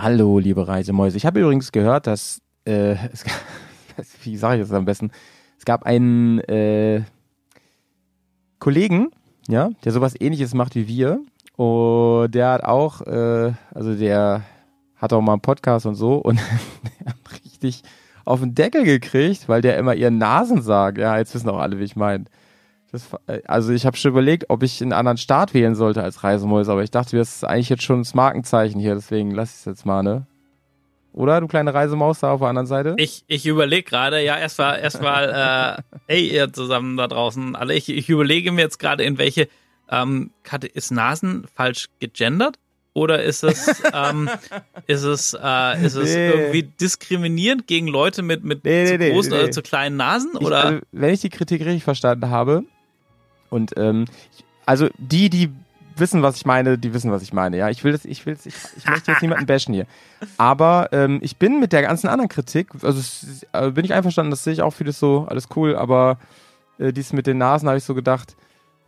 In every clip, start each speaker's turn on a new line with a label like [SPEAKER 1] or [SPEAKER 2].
[SPEAKER 1] Hallo, liebe Reisemäuse. Ich habe übrigens gehört, dass, äh, es, wie sage ich das am besten, es gab einen äh, Kollegen, ja, der sowas ähnliches macht wie wir. Und der hat auch, äh, also der hat auch mal einen Podcast und so und der hat richtig auf den Deckel gekriegt, weil der immer ihren Nasen sagt. Ja, jetzt wissen auch alle, wie ich meine. Äh, also ich habe schon überlegt, ob ich einen anderen Staat wählen sollte als Reisemäuse, aber ich dachte, das ist eigentlich jetzt schon das Markenzeichen hier, deswegen lass ich es jetzt mal, ne? Oder, du kleine Reisemaus da auf der anderen Seite?
[SPEAKER 2] Ich, ich überlege gerade, ja, erstmal, erstmal, äh, hey, ihr zusammen da draußen, alle, ich, ich überlege mir jetzt gerade, in welche, ähm, ist Nasen falsch gegendert? Oder ist es, ähm, ist es, äh, ist es nee. irgendwie diskriminierend gegen Leute mit, mit nee, zu nee, großen oder zu kleinen Nasen? Oder?
[SPEAKER 1] Ich, also, wenn ich die Kritik richtig verstanden habe, und ähm, also die, die wissen, was ich meine, die wissen, was ich meine. Ja, ich will das, ich will das, ich, ich möchte jetzt niemanden bashen hier. Aber ähm, ich bin mit der ganzen anderen Kritik, also äh, bin ich einverstanden, das sehe ich auch vieles so, alles cool, aber äh, dies mit den Nasen habe ich so gedacht,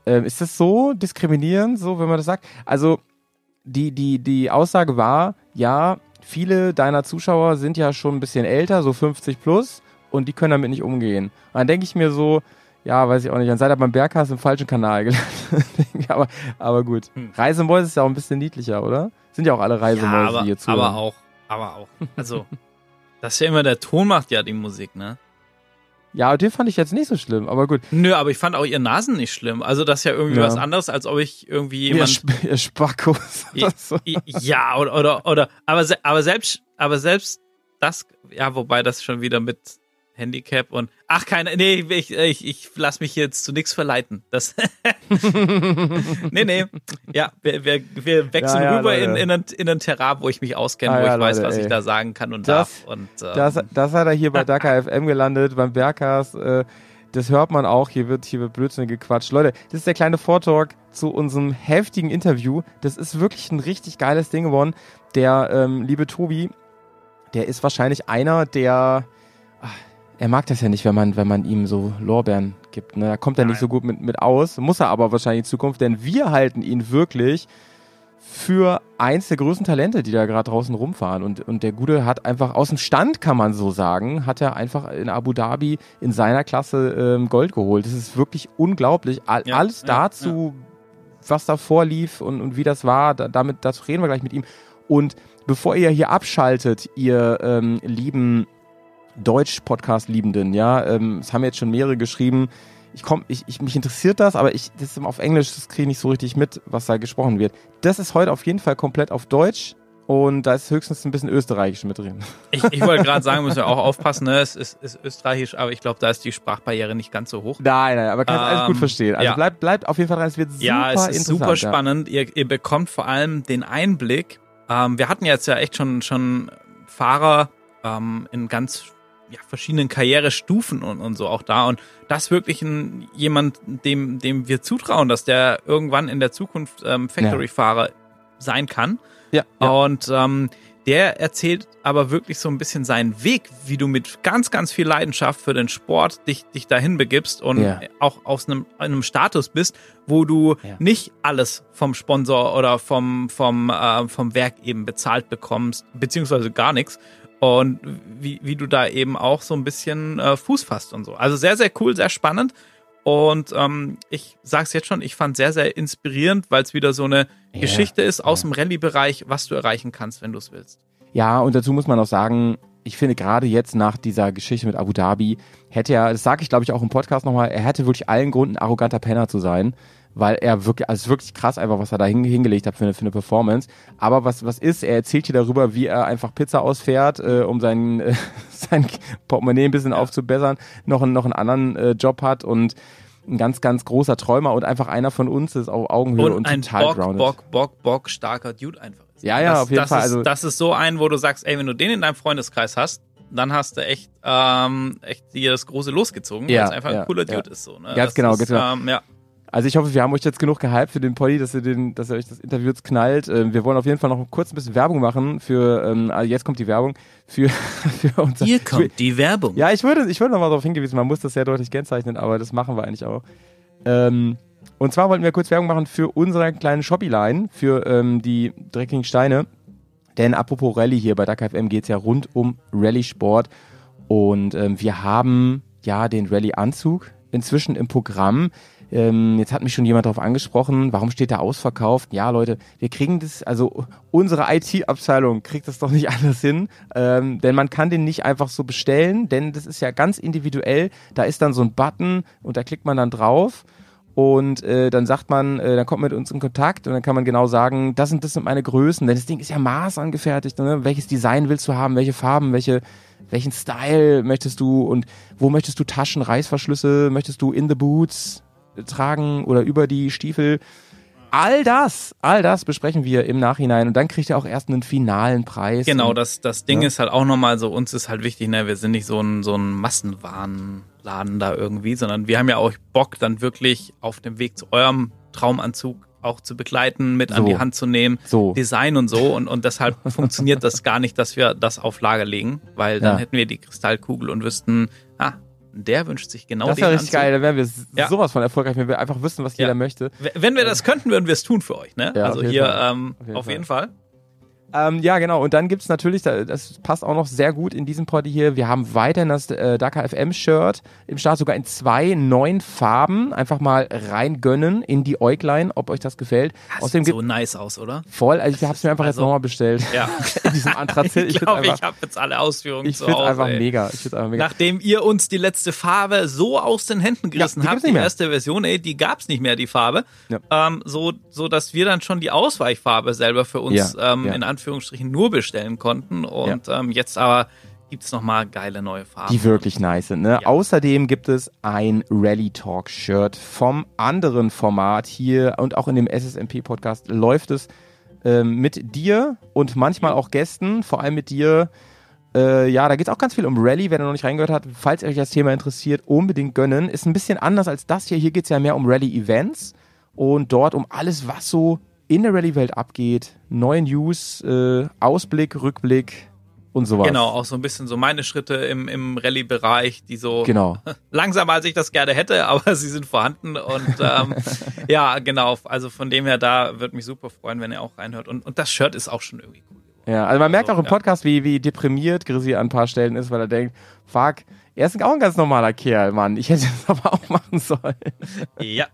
[SPEAKER 1] äh, ist das so diskriminierend, so, wenn man das sagt? Also, die, die, die Aussage war, ja, viele deiner Zuschauer sind ja schon ein bisschen älter, so 50 plus, und die können damit nicht umgehen. Und dann denke ich mir so, ja, weiß ich auch nicht. Dann seid ihr beim Berghast im falschen Kanal gelandet. aber, aber gut. Hm. Reisemäuse ist ja auch ein bisschen niedlicher, oder? Sind ja auch alle Reisemäuse ja,
[SPEAKER 2] aber,
[SPEAKER 1] hier zu.
[SPEAKER 2] Aber auch, aber auch. Also, das ist ja immer der Ton macht ja die Musik, ne?
[SPEAKER 1] Ja, den fand ich jetzt nicht so schlimm, aber gut.
[SPEAKER 2] Nö, aber ich fand auch ihr Nasen nicht schlimm. Also das ist ja irgendwie ja. was anderes, als ob ich irgendwie jemand.
[SPEAKER 1] Ihr, ihr Spackos.
[SPEAKER 2] So. Ja, oder, oder, oder, aber, aber selbst, aber selbst das, ja, wobei das schon wieder mit Handicap und ach keine nee ich, ich, ich lass mich jetzt zu nichts verleiten das nee nee ja wir, wir, wir wechseln ja, ja, rüber in, in, ein, in ein Terrain wo ich mich auskenne ah, wo ja, ich weiß was ey. ich da sagen kann und das, darf und
[SPEAKER 1] ähm, das, das hat er hier bei Dakar FM gelandet beim Berghaus äh, das hört man auch, hier wird, hier wird Blödsinn gequatscht. Leute, das ist der kleine Vortalk zu unserem heftigen Interview. Das ist wirklich ein richtig geiles Ding geworden. Der ähm, liebe Tobi, der ist wahrscheinlich einer der, ach, er mag das ja nicht, wenn man, wenn man ihm so Lorbeeren gibt. Ne? Da kommt er nicht so gut mit, mit aus, muss er aber wahrscheinlich in Zukunft, denn wir halten ihn wirklich für eins der größten Talente, die da gerade draußen rumfahren. Und, und der Gute hat einfach aus dem Stand, kann man so sagen, hat er einfach in Abu Dhabi in seiner Klasse ähm, Gold geholt. Das ist wirklich unglaublich. All, ja, alles dazu, ja. was da vorlief und, und wie das war, da, damit, dazu reden wir gleich mit ihm. Und bevor ihr hier abschaltet, ihr ähm, lieben Deutsch-Podcast-Liebenden, ja. Ähm, es haben jetzt schon mehrere geschrieben. Ich komm, ich, ich, mich interessiert das, aber ich, das ist auf Englisch, das kriege ich nicht so richtig mit, was da gesprochen wird. Das ist heute auf jeden Fall komplett auf Deutsch. Und da ist höchstens ein bisschen Österreichisch mit drin.
[SPEAKER 2] Ich, ich wollte gerade sagen, müssen wir auch aufpassen, ne? es ist, ist Österreichisch, aber ich glaube, da ist die Sprachbarriere nicht ganz so hoch.
[SPEAKER 1] Nein, nein, aber kannst ähm, alles gut ähm, verstehen. Also ja. bleibt, bleibt auf jeden Fall dran, es wird super Ja, es ist
[SPEAKER 2] super spannend. Ja. Ihr, ihr bekommt vor allem den Einblick. Ähm, wir hatten jetzt ja echt schon, schon Fahrer ähm, in ganz ja, verschiedenen Karrierestufen und, und so auch da. Und das wirklich ein, jemand, dem, dem wir zutrauen, dass der irgendwann in der Zukunft ähm, Factory-Fahrer ja. sein kann. Ja, ja. Und ähm, der erzählt aber wirklich so ein bisschen seinen Weg, wie du mit ganz, ganz viel Leidenschaft für den Sport dich, dich dahin begibst und ja. auch aus einem, einem Status bist, wo du ja. nicht alles vom Sponsor oder vom, vom, äh, vom Werk eben bezahlt bekommst, beziehungsweise gar nichts, und wie, wie du da eben auch so ein bisschen äh, Fuß fasst und so. Also sehr, sehr cool, sehr spannend. Und ähm, ich sag's jetzt schon, ich fand sehr, sehr inspirierend, weil es wieder so eine yeah. Geschichte ist aus ja. dem Rallye-Bereich, was du erreichen kannst, wenn du es willst.
[SPEAKER 1] Ja, und dazu muss man auch sagen, ich finde gerade jetzt nach dieser Geschichte mit Abu Dhabi hätte er, das sage ich glaube ich auch im Podcast nochmal, er hätte wirklich allen Grund, ein arroganter Penner zu sein weil er wirklich, also es ist wirklich krass einfach, was er da hingelegt hat für eine, für eine Performance. Aber was, was ist, er erzählt hier darüber, wie er einfach Pizza ausfährt, äh, um sein, äh, sein Portemonnaie ein bisschen aufzubessern, noch, einen, noch einen anderen äh, Job hat und ein ganz, ganz großer Träumer und einfach einer von uns ist auf Augenhöhe und, und
[SPEAKER 2] ein
[SPEAKER 1] total
[SPEAKER 2] Bock,
[SPEAKER 1] grounded.
[SPEAKER 2] Bock, Bock, Bock, starker Dude einfach ist.
[SPEAKER 1] Ja, ja,
[SPEAKER 2] das,
[SPEAKER 1] auf jeden
[SPEAKER 2] das
[SPEAKER 1] Fall.
[SPEAKER 2] Ist,
[SPEAKER 1] also,
[SPEAKER 2] das ist so ein, wo du sagst, ey, wenn du den in deinem Freundeskreis hast, dann hast du echt, ähm, echt dir das große losgezogen, ja, weil es einfach ja, ein cooler Dude ja. ist. So, ne?
[SPEAKER 1] Ganz
[SPEAKER 2] das
[SPEAKER 1] genau,
[SPEAKER 2] ist,
[SPEAKER 1] ganz genau.
[SPEAKER 2] Ähm, ja.
[SPEAKER 1] Also ich hoffe, wir haben euch jetzt genug gehypt für den Poddy, dass ihr, den, dass ihr euch das Interview jetzt knallt. Ähm, wir wollen auf jeden Fall noch kurz ein bisschen Werbung machen für, ähm, also jetzt kommt die Werbung, für, für unser...
[SPEAKER 2] Hier kommt die Werbung.
[SPEAKER 1] Ja, ich würde, ich würde nochmal darauf hingewiesen, man muss das sehr deutlich kennzeichnen, aber das machen wir eigentlich auch. Ähm, und zwar wollten wir kurz Werbung machen für unsere kleine Shopee-Line, für ähm, die dreckigen Steine. Denn apropos Rallye hier bei Dakar FM geht es ja rund um Rallye-Sport. Und ähm, wir haben ja den Rallye-Anzug inzwischen im Programm. Ähm, jetzt hat mich schon jemand darauf angesprochen, warum steht da ausverkauft? Ja, Leute, wir kriegen das, also unsere IT-Abteilung kriegt das doch nicht anders hin, ähm, denn man kann den nicht einfach so bestellen, denn das ist ja ganz individuell. Da ist dann so ein Button und da klickt man dann drauf und äh, dann sagt man, äh, dann kommt man mit uns in Kontakt und dann kann man genau sagen, das sind das sind meine Größen, denn das Ding ist ja maßangefertigt, ne? welches Design willst du haben, welche Farben, welche welchen Style möchtest du und wo möchtest du Taschen, Reißverschlüsse, möchtest du in the boots tragen oder über die Stiefel? All das, all das besprechen wir im Nachhinein und dann kriegt ihr auch erst einen finalen Preis.
[SPEAKER 2] Genau,
[SPEAKER 1] und,
[SPEAKER 2] das, das Ding
[SPEAKER 1] Ja.
[SPEAKER 2] ist halt auch nochmal so, uns ist halt wichtig, ne, wir sind nicht so ein, so ein Massenwarenladen da irgendwie, sondern wir haben ja auch Bock, dann wirklich auf dem Weg zu eurem Traumanzug auch zu begleiten, mit an
[SPEAKER 1] So.
[SPEAKER 2] die Hand zu nehmen,
[SPEAKER 1] So.
[SPEAKER 2] Design und so und, und deshalb funktioniert das gar nicht, dass wir das auf Lager legen, weil dann
[SPEAKER 1] Ja.
[SPEAKER 2] hätten wir die Kristallkugel und wüssten, ah, der wünscht sich genau
[SPEAKER 1] das
[SPEAKER 2] den
[SPEAKER 1] wäre richtig
[SPEAKER 2] Anzug.
[SPEAKER 1] geil, da wären wir
[SPEAKER 2] Ja.
[SPEAKER 1] sowas von erfolgreich, wenn wir einfach wissen, was
[SPEAKER 2] Ja.
[SPEAKER 1] jeder möchte.
[SPEAKER 2] Wenn wir das könnten, würden wir es tun für euch, ne?
[SPEAKER 1] Ja,
[SPEAKER 2] also
[SPEAKER 1] auf
[SPEAKER 2] hier
[SPEAKER 1] Fall.
[SPEAKER 2] ähm,
[SPEAKER 1] Auf jeden
[SPEAKER 2] auf
[SPEAKER 1] Fall.
[SPEAKER 2] jeden Fall.
[SPEAKER 1] Ähm, ja, genau. Und dann gibt's natürlich, da- das passt auch noch sehr gut in diesem Party hier, wir haben weiterhin das äh, Dakar FM-Shirt im Start, sogar in zwei neuen Farben. Einfach mal reingönnen in die Äuglein, ob euch das gefällt.
[SPEAKER 2] Das
[SPEAKER 1] Außerdem
[SPEAKER 2] sieht
[SPEAKER 1] gibt
[SPEAKER 2] so nice aus, oder?
[SPEAKER 1] voll, also ich habe es mir einfach jetzt
[SPEAKER 2] also-
[SPEAKER 1] nochmal bestellt.
[SPEAKER 2] Ja.
[SPEAKER 1] In diesem Anthrazit.
[SPEAKER 2] ich glaube, ich
[SPEAKER 1] einfach,
[SPEAKER 2] habe jetzt alle Ausführungen
[SPEAKER 1] ich
[SPEAKER 2] Hause.
[SPEAKER 1] einfach
[SPEAKER 2] ey.
[SPEAKER 1] mega. Ich find's einfach mega.
[SPEAKER 2] Nachdem ihr uns die letzte Farbe so aus den Händen gerissen
[SPEAKER 1] die
[SPEAKER 2] habt, die
[SPEAKER 1] nicht mehr.
[SPEAKER 2] erste Version, ey, die gab's nicht mehr, die Farbe,
[SPEAKER 1] Ja.
[SPEAKER 2] ähm, so, so dass wir dann schon die Ausweichfarbe selber für uns
[SPEAKER 1] Ja,
[SPEAKER 2] ähm,
[SPEAKER 1] ja.
[SPEAKER 2] in Anführungsstrichen nur bestellen konnten und ähm, jetzt aber gibt's noch mal geile neue Farben.
[SPEAKER 1] die wirklich nice sind. Ne?
[SPEAKER 2] Ja.
[SPEAKER 1] Außerdem gibt es ein Rally Talk Shirt vom anderen Format hier und auch in dem SSMP Podcast läuft es ähm, mit dir und manchmal auch Gästen, vor allem mit dir. Äh, ja, da geht es auch ganz viel um Rally, wer da noch nicht reingehört hat. Falls euch das Thema interessiert, unbedingt gönnen. Ist ein bisschen anders als das hier. Hier geht es ja mehr um Rally-Events und dort um alles, was so in der Rallye-Welt abgeht. Neue News, äh, Ausblick, Rückblick und sowas.
[SPEAKER 2] Genau, auch so ein bisschen so meine Schritte im, im Rallye-Bereich, die so
[SPEAKER 1] Genau.
[SPEAKER 2] langsamer als ich das gerne hätte, aber sie sind vorhanden und ähm, ja, genau. Also von dem her, da würde mich super freuen, wenn ihr auch reinhört. Und, und das Shirt ist auch schon irgendwie cool.
[SPEAKER 1] Ja, also man merkt
[SPEAKER 2] Also,
[SPEAKER 1] auch im
[SPEAKER 2] ja.
[SPEAKER 1] Podcast, wie, wie deprimiert Grisi an ein paar Stellen ist, weil er denkt, fuck, er ist auch ein ganz normaler Kerl, Mann. Ich hätte das aber auch machen sollen.
[SPEAKER 2] Ja,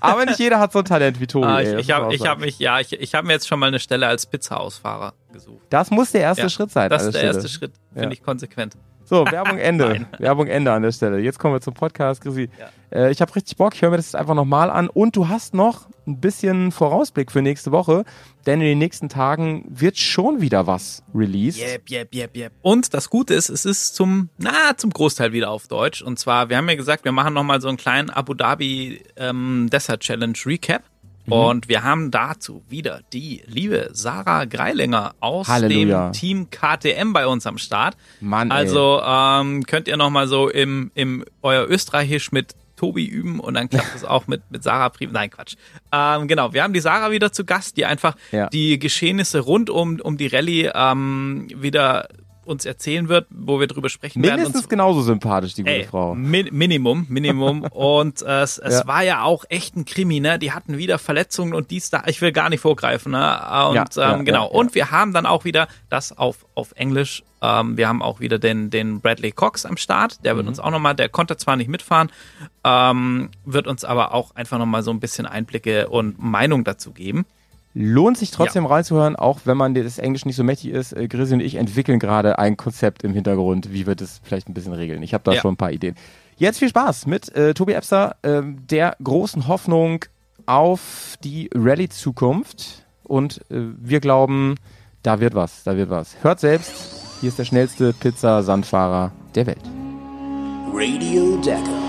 [SPEAKER 1] Aber nicht jeder hat so ein Talent wie Tobi.
[SPEAKER 2] Ah, ich ich habe hab mich, ja, ich, ich habe mir jetzt schon mal eine Stelle als Pizza-Ausfahrer gesucht.
[SPEAKER 1] Das muss der erste
[SPEAKER 2] Ja,
[SPEAKER 1] Schritt sein.
[SPEAKER 2] Das ist der
[SPEAKER 1] der
[SPEAKER 2] erste
[SPEAKER 1] Stelle.
[SPEAKER 2] Schritt, finde
[SPEAKER 1] Ja.
[SPEAKER 2] ich konsequent.
[SPEAKER 1] So, Werbung Ende. Werbung Ende an der Stelle. Jetzt kommen wir zum Podcast, Grisi.
[SPEAKER 2] Ja.
[SPEAKER 1] Äh, ich habe richtig Bock, ich höre mir das jetzt einfach nochmal an. Und du hast noch ein bisschen Vorausblick für nächste Woche, denn in den nächsten Tagen wird schon wieder was released.
[SPEAKER 2] Yep, yep, yep, yep. Und das Gute ist, es ist zum, na, zum Großteil wieder auf Deutsch. Und zwar, wir haben ja gesagt, wir machen nochmal so einen kleinen Abu Dhabi ähm, Desert Challenge Recap.
[SPEAKER 1] Mhm.
[SPEAKER 2] Und wir haben dazu wieder die liebe Sarah Greilinger aus
[SPEAKER 1] Halleluja.
[SPEAKER 2] dem Team KTM bei uns am Start.
[SPEAKER 1] Mann, ey.
[SPEAKER 2] Also ähm, könnt ihr nochmal so im, im euer Österreichisch mit Tobi üben und dann klappt es auch mit, mit Sarah Prim. Nein, Quatsch. Ähm, genau, wir haben die Sarah wieder zu Gast, die einfach
[SPEAKER 1] Ja.
[SPEAKER 2] die Geschehnisse rund um, um die Rallye ähm, wieder uns erzählen wird, wo wir drüber sprechen werden.
[SPEAKER 1] Mindestens genauso sympathisch, die gute
[SPEAKER 2] Ey,
[SPEAKER 1] Frau.
[SPEAKER 2] Mi Minimum, Minimum. und äh, es, es
[SPEAKER 1] Ja.
[SPEAKER 2] war ja auch echt ein Krimi, ne? Die hatten wieder Verletzungen und dies da. Ich will gar nicht vorgreifen, ne? Und
[SPEAKER 1] Ja, ja,
[SPEAKER 2] ähm, genau. Und wir haben dann auch wieder das auf auf Englisch. Ähm, wir haben auch wieder den den Bradley Cox am Start. Der wird
[SPEAKER 1] Mhm.
[SPEAKER 2] uns auch nochmal. Der konnte zwar nicht mitfahren, ähm, wird uns aber auch einfach nochmal so ein bisschen Einblicke und Meinung dazu geben.
[SPEAKER 1] Lohnt sich trotzdem reinzuhören, auch wenn man das Englisch nicht so mächtig ist. Äh, Grisi und ich entwickeln gerade ein Konzept im Hintergrund, wie wir das vielleicht ein bisschen regeln. Ich habe da
[SPEAKER 2] Ja.
[SPEAKER 1] schon ein paar Ideen. Jetzt viel Spaß mit äh, Tobi Epster, ähm, der großen Hoffnung auf die Rallye-Zukunft. Und äh, wir glauben, da wird was, da wird was. Hört selbst, hier ist der schnellste Pizza-Sandfahrer der Welt.
[SPEAKER 3] Radio Decker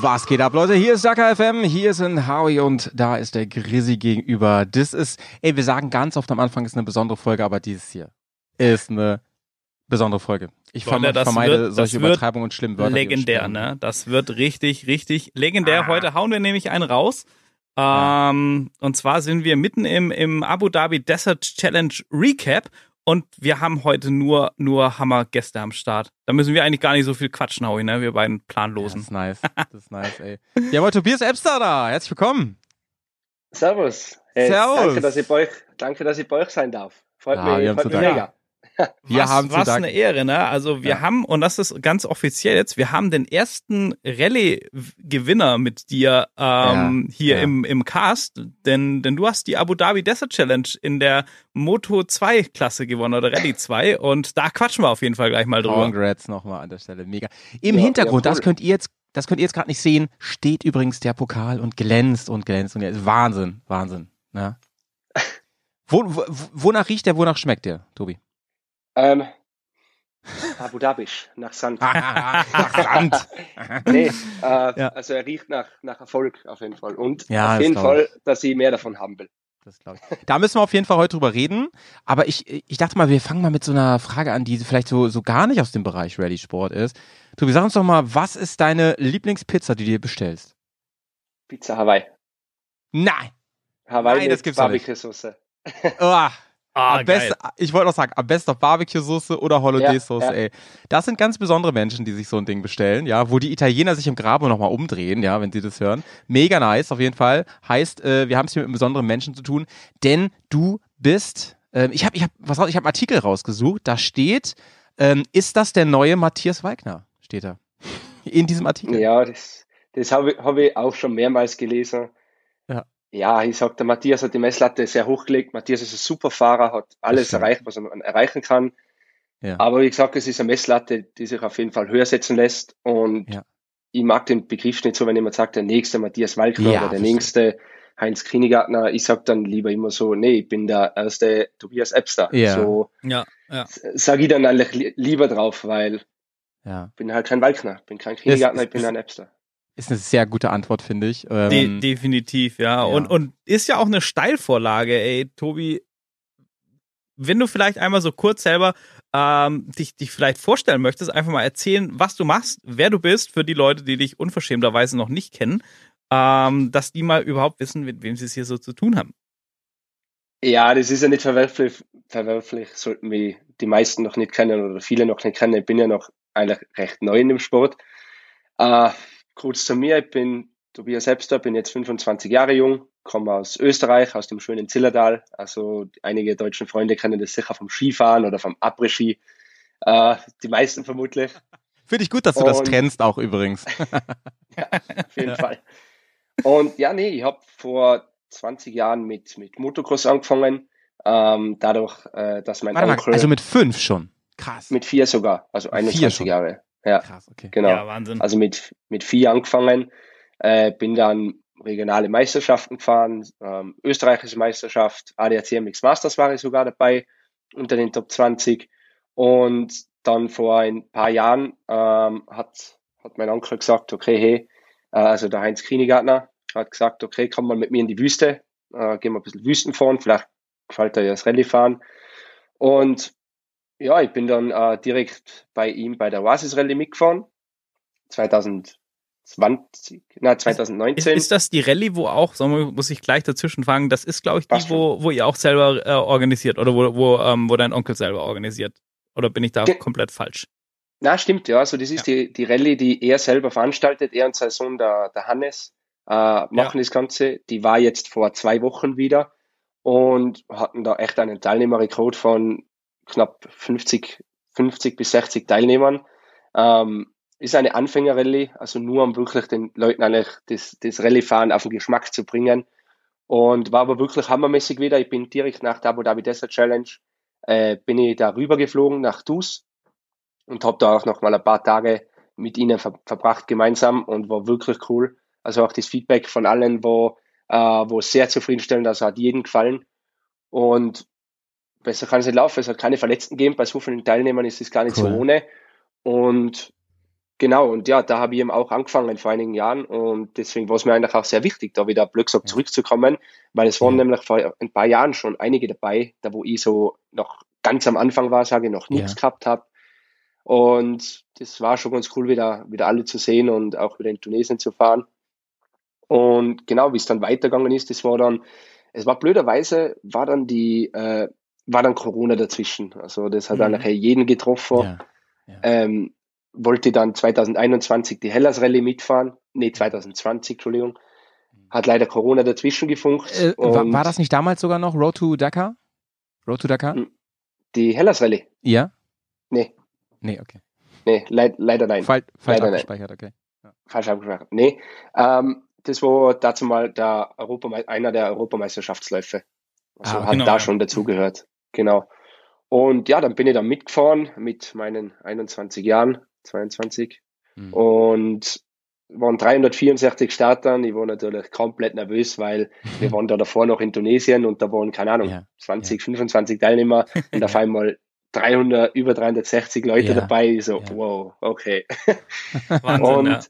[SPEAKER 1] Was geht ab, Leute? Hier ist Saka FM, hier sind Howie und da ist der Grisi gegenüber. Das ist, ey, wir sagen ganz oft am Anfang, ist eine besondere Folge, aber dieses hier ist eine besondere Folge. Ich
[SPEAKER 2] Freunde,
[SPEAKER 1] verme vermeide
[SPEAKER 2] wird-
[SPEAKER 1] solche Übertreibungen und schlimmen Wörter.
[SPEAKER 2] legendär, ne? Das wird richtig, richtig legendär.
[SPEAKER 1] Ah.
[SPEAKER 2] Heute hauen wir nämlich einen raus. Ähm, Und zwar sind wir mitten im, im Abu Dhabi Desert Challenge Recap und wir haben heute nur, nur Hammer-Gäste am Start. Da müssen wir eigentlich gar nicht so viel quatschen, Howie, ne? Wir beiden
[SPEAKER 1] Das
[SPEAKER 2] Planlosen.
[SPEAKER 1] ist nice. Das ist nice, ey. Ja, aber Tobias Epster da. Herzlich willkommen.
[SPEAKER 4] Servus. Hey,
[SPEAKER 1] Servus.
[SPEAKER 4] Danke, dass ich bei euch, danke, dass ich bei euch sein darf. Freut
[SPEAKER 1] Ja,
[SPEAKER 4] mich, freut mich mega.
[SPEAKER 1] Wir
[SPEAKER 2] was,
[SPEAKER 1] haben
[SPEAKER 2] was
[SPEAKER 1] danken.
[SPEAKER 2] eine Ehre, ne? Also wir
[SPEAKER 1] Ja.
[SPEAKER 2] haben, und das ist ganz offiziell jetzt, wir haben den ersten Rallye-Gewinner mit dir ähm,
[SPEAKER 1] Ja,
[SPEAKER 2] hier
[SPEAKER 1] ja.
[SPEAKER 2] Im, im Cast, denn, denn du hast die Abu Dhabi Desert Challenge in der Moto 2 Klasse gewonnen oder Rallye 2 und da quatschen wir auf jeden Fall gleich mal drüber.
[SPEAKER 1] Congrats nochmal an der Stelle. Mega. Im
[SPEAKER 4] Ja,
[SPEAKER 1] Hintergrund,
[SPEAKER 4] ja, cool.
[SPEAKER 1] das könnt ihr jetzt, das könnt ihr jetzt gerade nicht sehen, steht übrigens der Pokal und glänzt und glänzt und glänzt. Wahnsinn, Wahnsinn. Ja. Wo, wo, wonach riecht der, wonach schmeckt der, Tobi?
[SPEAKER 4] Ähm, Abu Dhabi, nach Sand.
[SPEAKER 1] Nach Sand.
[SPEAKER 4] nee, äh,
[SPEAKER 1] Ja.
[SPEAKER 4] also er riecht nach, nach Erfolg auf jeden Fall. Und
[SPEAKER 1] Ja,
[SPEAKER 4] auf
[SPEAKER 1] das
[SPEAKER 4] jeden Fall, dass ich mehr davon haben will.
[SPEAKER 1] Das glaube ich. Da müssen wir auf jeden Fall heute drüber reden. Aber ich, ich dachte mal, wir fangen mal mit so einer Frage an, die vielleicht so, so gar nicht aus dem Bereich Rallye-Sport ist. Tobi, sag uns doch mal, was ist deine Lieblingspizza, die du dir bestellst?
[SPEAKER 4] Pizza Hawaii.
[SPEAKER 1] Nein!
[SPEAKER 4] Hawaii
[SPEAKER 1] Nein, das
[SPEAKER 4] mit
[SPEAKER 1] gibt's doch nicht.
[SPEAKER 4] Barbecue-Soße.
[SPEAKER 1] Ah,
[SPEAKER 2] Ah,
[SPEAKER 1] am besten, ich wollte noch sagen, am besten auf Barbecue-Soße oder Hollandaise-Soße,
[SPEAKER 4] Ja, ja.
[SPEAKER 1] ey. Das sind ganz besondere Menschen, die sich so ein Ding bestellen, ja, wo die Italiener sich im Graben nochmal umdrehen, ja, wenn sie das hören. Mega nice, auf jeden Fall. Heißt, äh, wir haben es hier mit einem besonderen Menschen zu tun, denn du bist, ähm, ich habe ich hab, was raus, ich habe einen Artikel rausgesucht, da steht, ähm, ist das der neue Matthias Weigner? Steht da. In diesem Artikel.
[SPEAKER 4] Ja, das, das habe ich, hab ich auch schon mehrmals gelesen.
[SPEAKER 1] Ja.
[SPEAKER 4] Ich sag, der Matthias hat die Messlatte sehr hochgelegt. Matthias ist ein super Fahrer, hat alles erreicht, was man erreichen kann.
[SPEAKER 1] Ja.
[SPEAKER 4] Aber wie gesagt, es ist eine Messlatte, die sich auf jeden Fall höher setzen lässt. Und
[SPEAKER 1] Ja.
[SPEAKER 4] ich mag den Begriff nicht so, wenn jemand sagt, der nächste Matthias Walkner
[SPEAKER 1] Ja,
[SPEAKER 4] oder der nächste Heinz Krinigartner. Ich sag dann lieber immer so, nee, ich bin der erste Tobias Epster.
[SPEAKER 1] Ja.
[SPEAKER 4] So
[SPEAKER 2] Ja, ja.
[SPEAKER 4] sage ich dann eigentlich li lieber drauf, weil
[SPEAKER 1] Ja.
[SPEAKER 4] ich bin halt kein Walkner, bin kein Krinigartner, ich bin ein Epster.
[SPEAKER 1] Ist eine sehr gute Antwort, finde ich.
[SPEAKER 2] De
[SPEAKER 1] Ähm,
[SPEAKER 2] definitiv, ja.
[SPEAKER 1] ja.
[SPEAKER 2] Und, und ist ja auch eine Steilvorlage, ey, Tobi. Wenn du vielleicht einmal so kurz selber ähm, dich, dich vielleicht vorstellen möchtest, einfach mal erzählen, was du machst, wer du bist, für die Leute, die dich unverschämterweise noch nicht kennen, ähm, dass die mal überhaupt wissen, mit wem sie es hier so zu tun haben.
[SPEAKER 4] Ja, das ist ja nicht verwerflich, verwerflich, sollten mich die meisten noch nicht kennen oder viele noch nicht kennen. Ich bin ja noch eigentlich recht neu in dem Sport. Äh, kurz zu mir, ich bin Tobias Hebster, bin jetzt 25 Jahre jung, komme aus Österreich, aus dem schönen Zillertal. Also einige deutschen Freunde kennen das sicher vom Skifahren oder vom Après-Ski. Äh, die meisten vermutlich.
[SPEAKER 1] Finde ich gut, dass du das
[SPEAKER 4] Und-
[SPEAKER 1] trennst auch übrigens.
[SPEAKER 4] auf jeden Fall. Und ja, nee, ich habe vor 20 Jahren mit, mit Motocross angefangen. Ähm, dadurch, äh, dass mein
[SPEAKER 1] Warte mal,
[SPEAKER 4] Onkel
[SPEAKER 1] also mit fünf schon. Krass.
[SPEAKER 4] mit vier sogar, also
[SPEAKER 1] Vier
[SPEAKER 4] 21
[SPEAKER 1] schon.
[SPEAKER 4] Jahre. Ja,
[SPEAKER 1] Krass, okay.
[SPEAKER 4] genau.
[SPEAKER 2] Ja, Wahnsinn.
[SPEAKER 4] Also mit, mit vier angefangen, äh, bin dann regionale Meisterschaften gefahren, ähm, österreichische Meisterschaft, ADAC MX Masters war ich sogar dabei, unter den Top 20. Und dann vor ein paar Jahren ähm, hat, hat mein Onkel gesagt, okay, hey, äh, also der Heinz Krinigartner hat gesagt, okay, komm mal mit mir in die Wüste, äh, gehen wir ein bisschen Wüsten fahren, vielleicht gefällt dir ja das Rallye fahren. Und ja, ich bin dann äh, direkt bei ihm bei der Oasis Rallye mitgefahren. 2020, na,
[SPEAKER 2] Ist,
[SPEAKER 4] 2019.
[SPEAKER 2] ist das die Rallye, wo auch, wir, muss ich gleich dazwischen fragen, das ist, glaube ich, die, wo, wo ihr auch selber äh, organisiert oder wo, wo, ähm, wo dein Onkel selber organisiert? Oder bin ich da
[SPEAKER 4] Ge-
[SPEAKER 2] komplett falsch?
[SPEAKER 4] Na, stimmt, ja. Also das ist die, die Rallye, die er selber veranstaltet. Er und sein Sohn, der, der Hannes, äh, machen das Ganze. Die war jetzt vor zwei Wochen wieder und hatten da echt einen Teilnehmerrekord von knapp 50, 50 bis 60 Teilnehmern. Ähm, ist eine Anfängerrallye, also nur um wirklich den Leuten eigentlich das, das Rallye-Fahren auf den Geschmack zu bringen. Und war aber wirklich hammermäßig wieder. Ich bin direkt nach der Abu Dhabi Desert Challenge, äh, bin ich da rüber geflogen nach Dus und habe da auch noch mal ein paar Tage mit ihnen ver verbracht gemeinsam und war wirklich cool. Also auch das Feedback von allen war, äh, war sehr zufriedenstellend, also hat jedem gefallen. Und besser kann es nicht laufen. Es hat keine Verletzten gegeben. Bei so vielen Teilnehmern ist es gar nicht
[SPEAKER 1] Cool.
[SPEAKER 4] so ohne. Und genau, und ja, da habe ich eben auch angefangen vor einigen Jahren und deswegen war es mir eigentlich auch sehr wichtig, da wieder blöd gesagt
[SPEAKER 1] Ja.
[SPEAKER 4] zurückzukommen, weil es waren
[SPEAKER 1] Ja.
[SPEAKER 4] nämlich vor ein paar Jahren schon einige dabei, da wo ich so noch ganz am Anfang war, sage ich, noch nichts
[SPEAKER 1] Ja.
[SPEAKER 4] gehabt habe. Und das war schon ganz cool, wieder, wieder alle zu sehen und auch wieder in Tunesien zu fahren. Und genau, wie es dann weitergegangen ist, das war dann, es war blöderweise, war dann die, äh, war dann Corona dazwischen. Also das hat
[SPEAKER 2] Mhm.
[SPEAKER 4] eigentlich jeden getroffen.
[SPEAKER 1] Ja.
[SPEAKER 4] Ähm, wollte dann 2021 die Hellas Rallye mitfahren. Nee, 2020, Entschuldigung. Hat leider Corona dazwischen gefunkt.
[SPEAKER 1] Äh, war, war das nicht damals sogar noch Road to Dakar? Road to Dakar?
[SPEAKER 4] Mhm. Die Hellas Rallye?
[SPEAKER 1] Ja?
[SPEAKER 4] Nee,
[SPEAKER 1] Nee, okay.
[SPEAKER 4] nee, leid, leider nein.
[SPEAKER 1] Fall, falsch
[SPEAKER 4] Leider
[SPEAKER 1] abgespeichert, okay.
[SPEAKER 4] falsch abgesprochen. Nee, ähm, das war dazu mal der Europame einer der Europameisterschaftsläufe. Also
[SPEAKER 1] Ah,
[SPEAKER 4] hat
[SPEAKER 2] genau,
[SPEAKER 4] da
[SPEAKER 2] ja.
[SPEAKER 4] schon dazugehört. Genau. Und ja, dann bin ich da mitgefahren mit meinen 21 Jahren, 22.
[SPEAKER 1] Hm.
[SPEAKER 4] Und waren 364 Startern. Ich war natürlich komplett nervös, weil wir waren da davor noch in Tunesien und da waren, keine Ahnung,
[SPEAKER 1] Ja,
[SPEAKER 4] 20, 25 Teilnehmer und auf einmal 300, über 360 Leute
[SPEAKER 1] Ja,
[SPEAKER 4] dabei. Ich So,
[SPEAKER 1] ja.
[SPEAKER 4] wow, okay.
[SPEAKER 2] Wahnsinn,
[SPEAKER 4] Und
[SPEAKER 2] ja.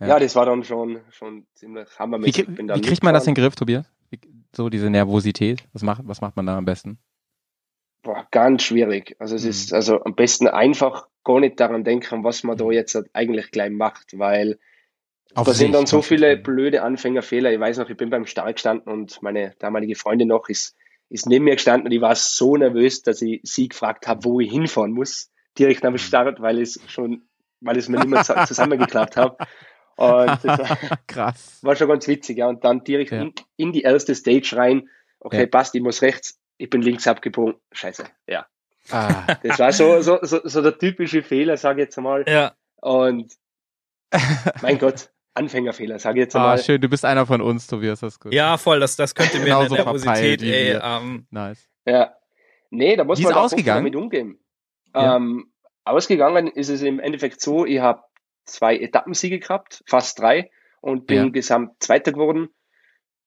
[SPEAKER 1] Ja.
[SPEAKER 4] ja. das war dann schon, schon ziemlich
[SPEAKER 1] Wie,
[SPEAKER 4] hammermäßig. dann
[SPEAKER 1] wie kriegt man das in den. Griff, Tobias? Wie, so diese Nervosität? Was macht, was macht man da am besten?
[SPEAKER 4] Ganz schwierig. Also es
[SPEAKER 1] Mhm.
[SPEAKER 4] ist also am besten einfach gar nicht daran denken, was man da jetzt eigentlich gleich macht, weil
[SPEAKER 1] Auf
[SPEAKER 4] da sind
[SPEAKER 1] sich
[SPEAKER 4] dann so viele blöde Anfängerfehler. Ich weiß noch, ich bin beim Start gestanden und meine damalige Freundin noch ist, ist neben mir gestanden und ich war so nervös, dass ich sie gefragt habe, wo ich hinfahren muss, direkt nach dem Start, weil es schon, weil es mir nicht mehr zu- zusammengeklappt habe. Und das war,
[SPEAKER 1] Krass.
[SPEAKER 4] war schon ganz witzig, ja. Und dann direkt
[SPEAKER 1] Ja.
[SPEAKER 4] in, in die erste Stage rein. Okay,
[SPEAKER 1] Ja.
[SPEAKER 4] passt, ich muss rechts, ich bin links abgebogen. Scheiße, ja.
[SPEAKER 1] Ah,
[SPEAKER 4] Das war so, so, so, so der typische Fehler, sage ich jetzt einmal.
[SPEAKER 2] Ja,
[SPEAKER 4] Und mein Gott, Anfängerfehler, sage ich jetzt
[SPEAKER 1] ah,
[SPEAKER 4] einmal.
[SPEAKER 1] schön, du bist einer von uns, Tobias, das ist gut.
[SPEAKER 2] ja, voll, das, das könnte mir
[SPEAKER 1] Genauso
[SPEAKER 2] eine Nervosität, ey,
[SPEAKER 1] wir.
[SPEAKER 2] ähm,
[SPEAKER 1] Nice.
[SPEAKER 4] Ja. Nee, da muss
[SPEAKER 1] Wie
[SPEAKER 4] man auch damit umgehen.
[SPEAKER 1] Ja.
[SPEAKER 4] Ähm, ausgegangen ist es im Endeffekt so, ich habe zwei Etappensiege gehabt, fast drei, und bin
[SPEAKER 1] Ja.
[SPEAKER 4] gesamt Zweiter geworden.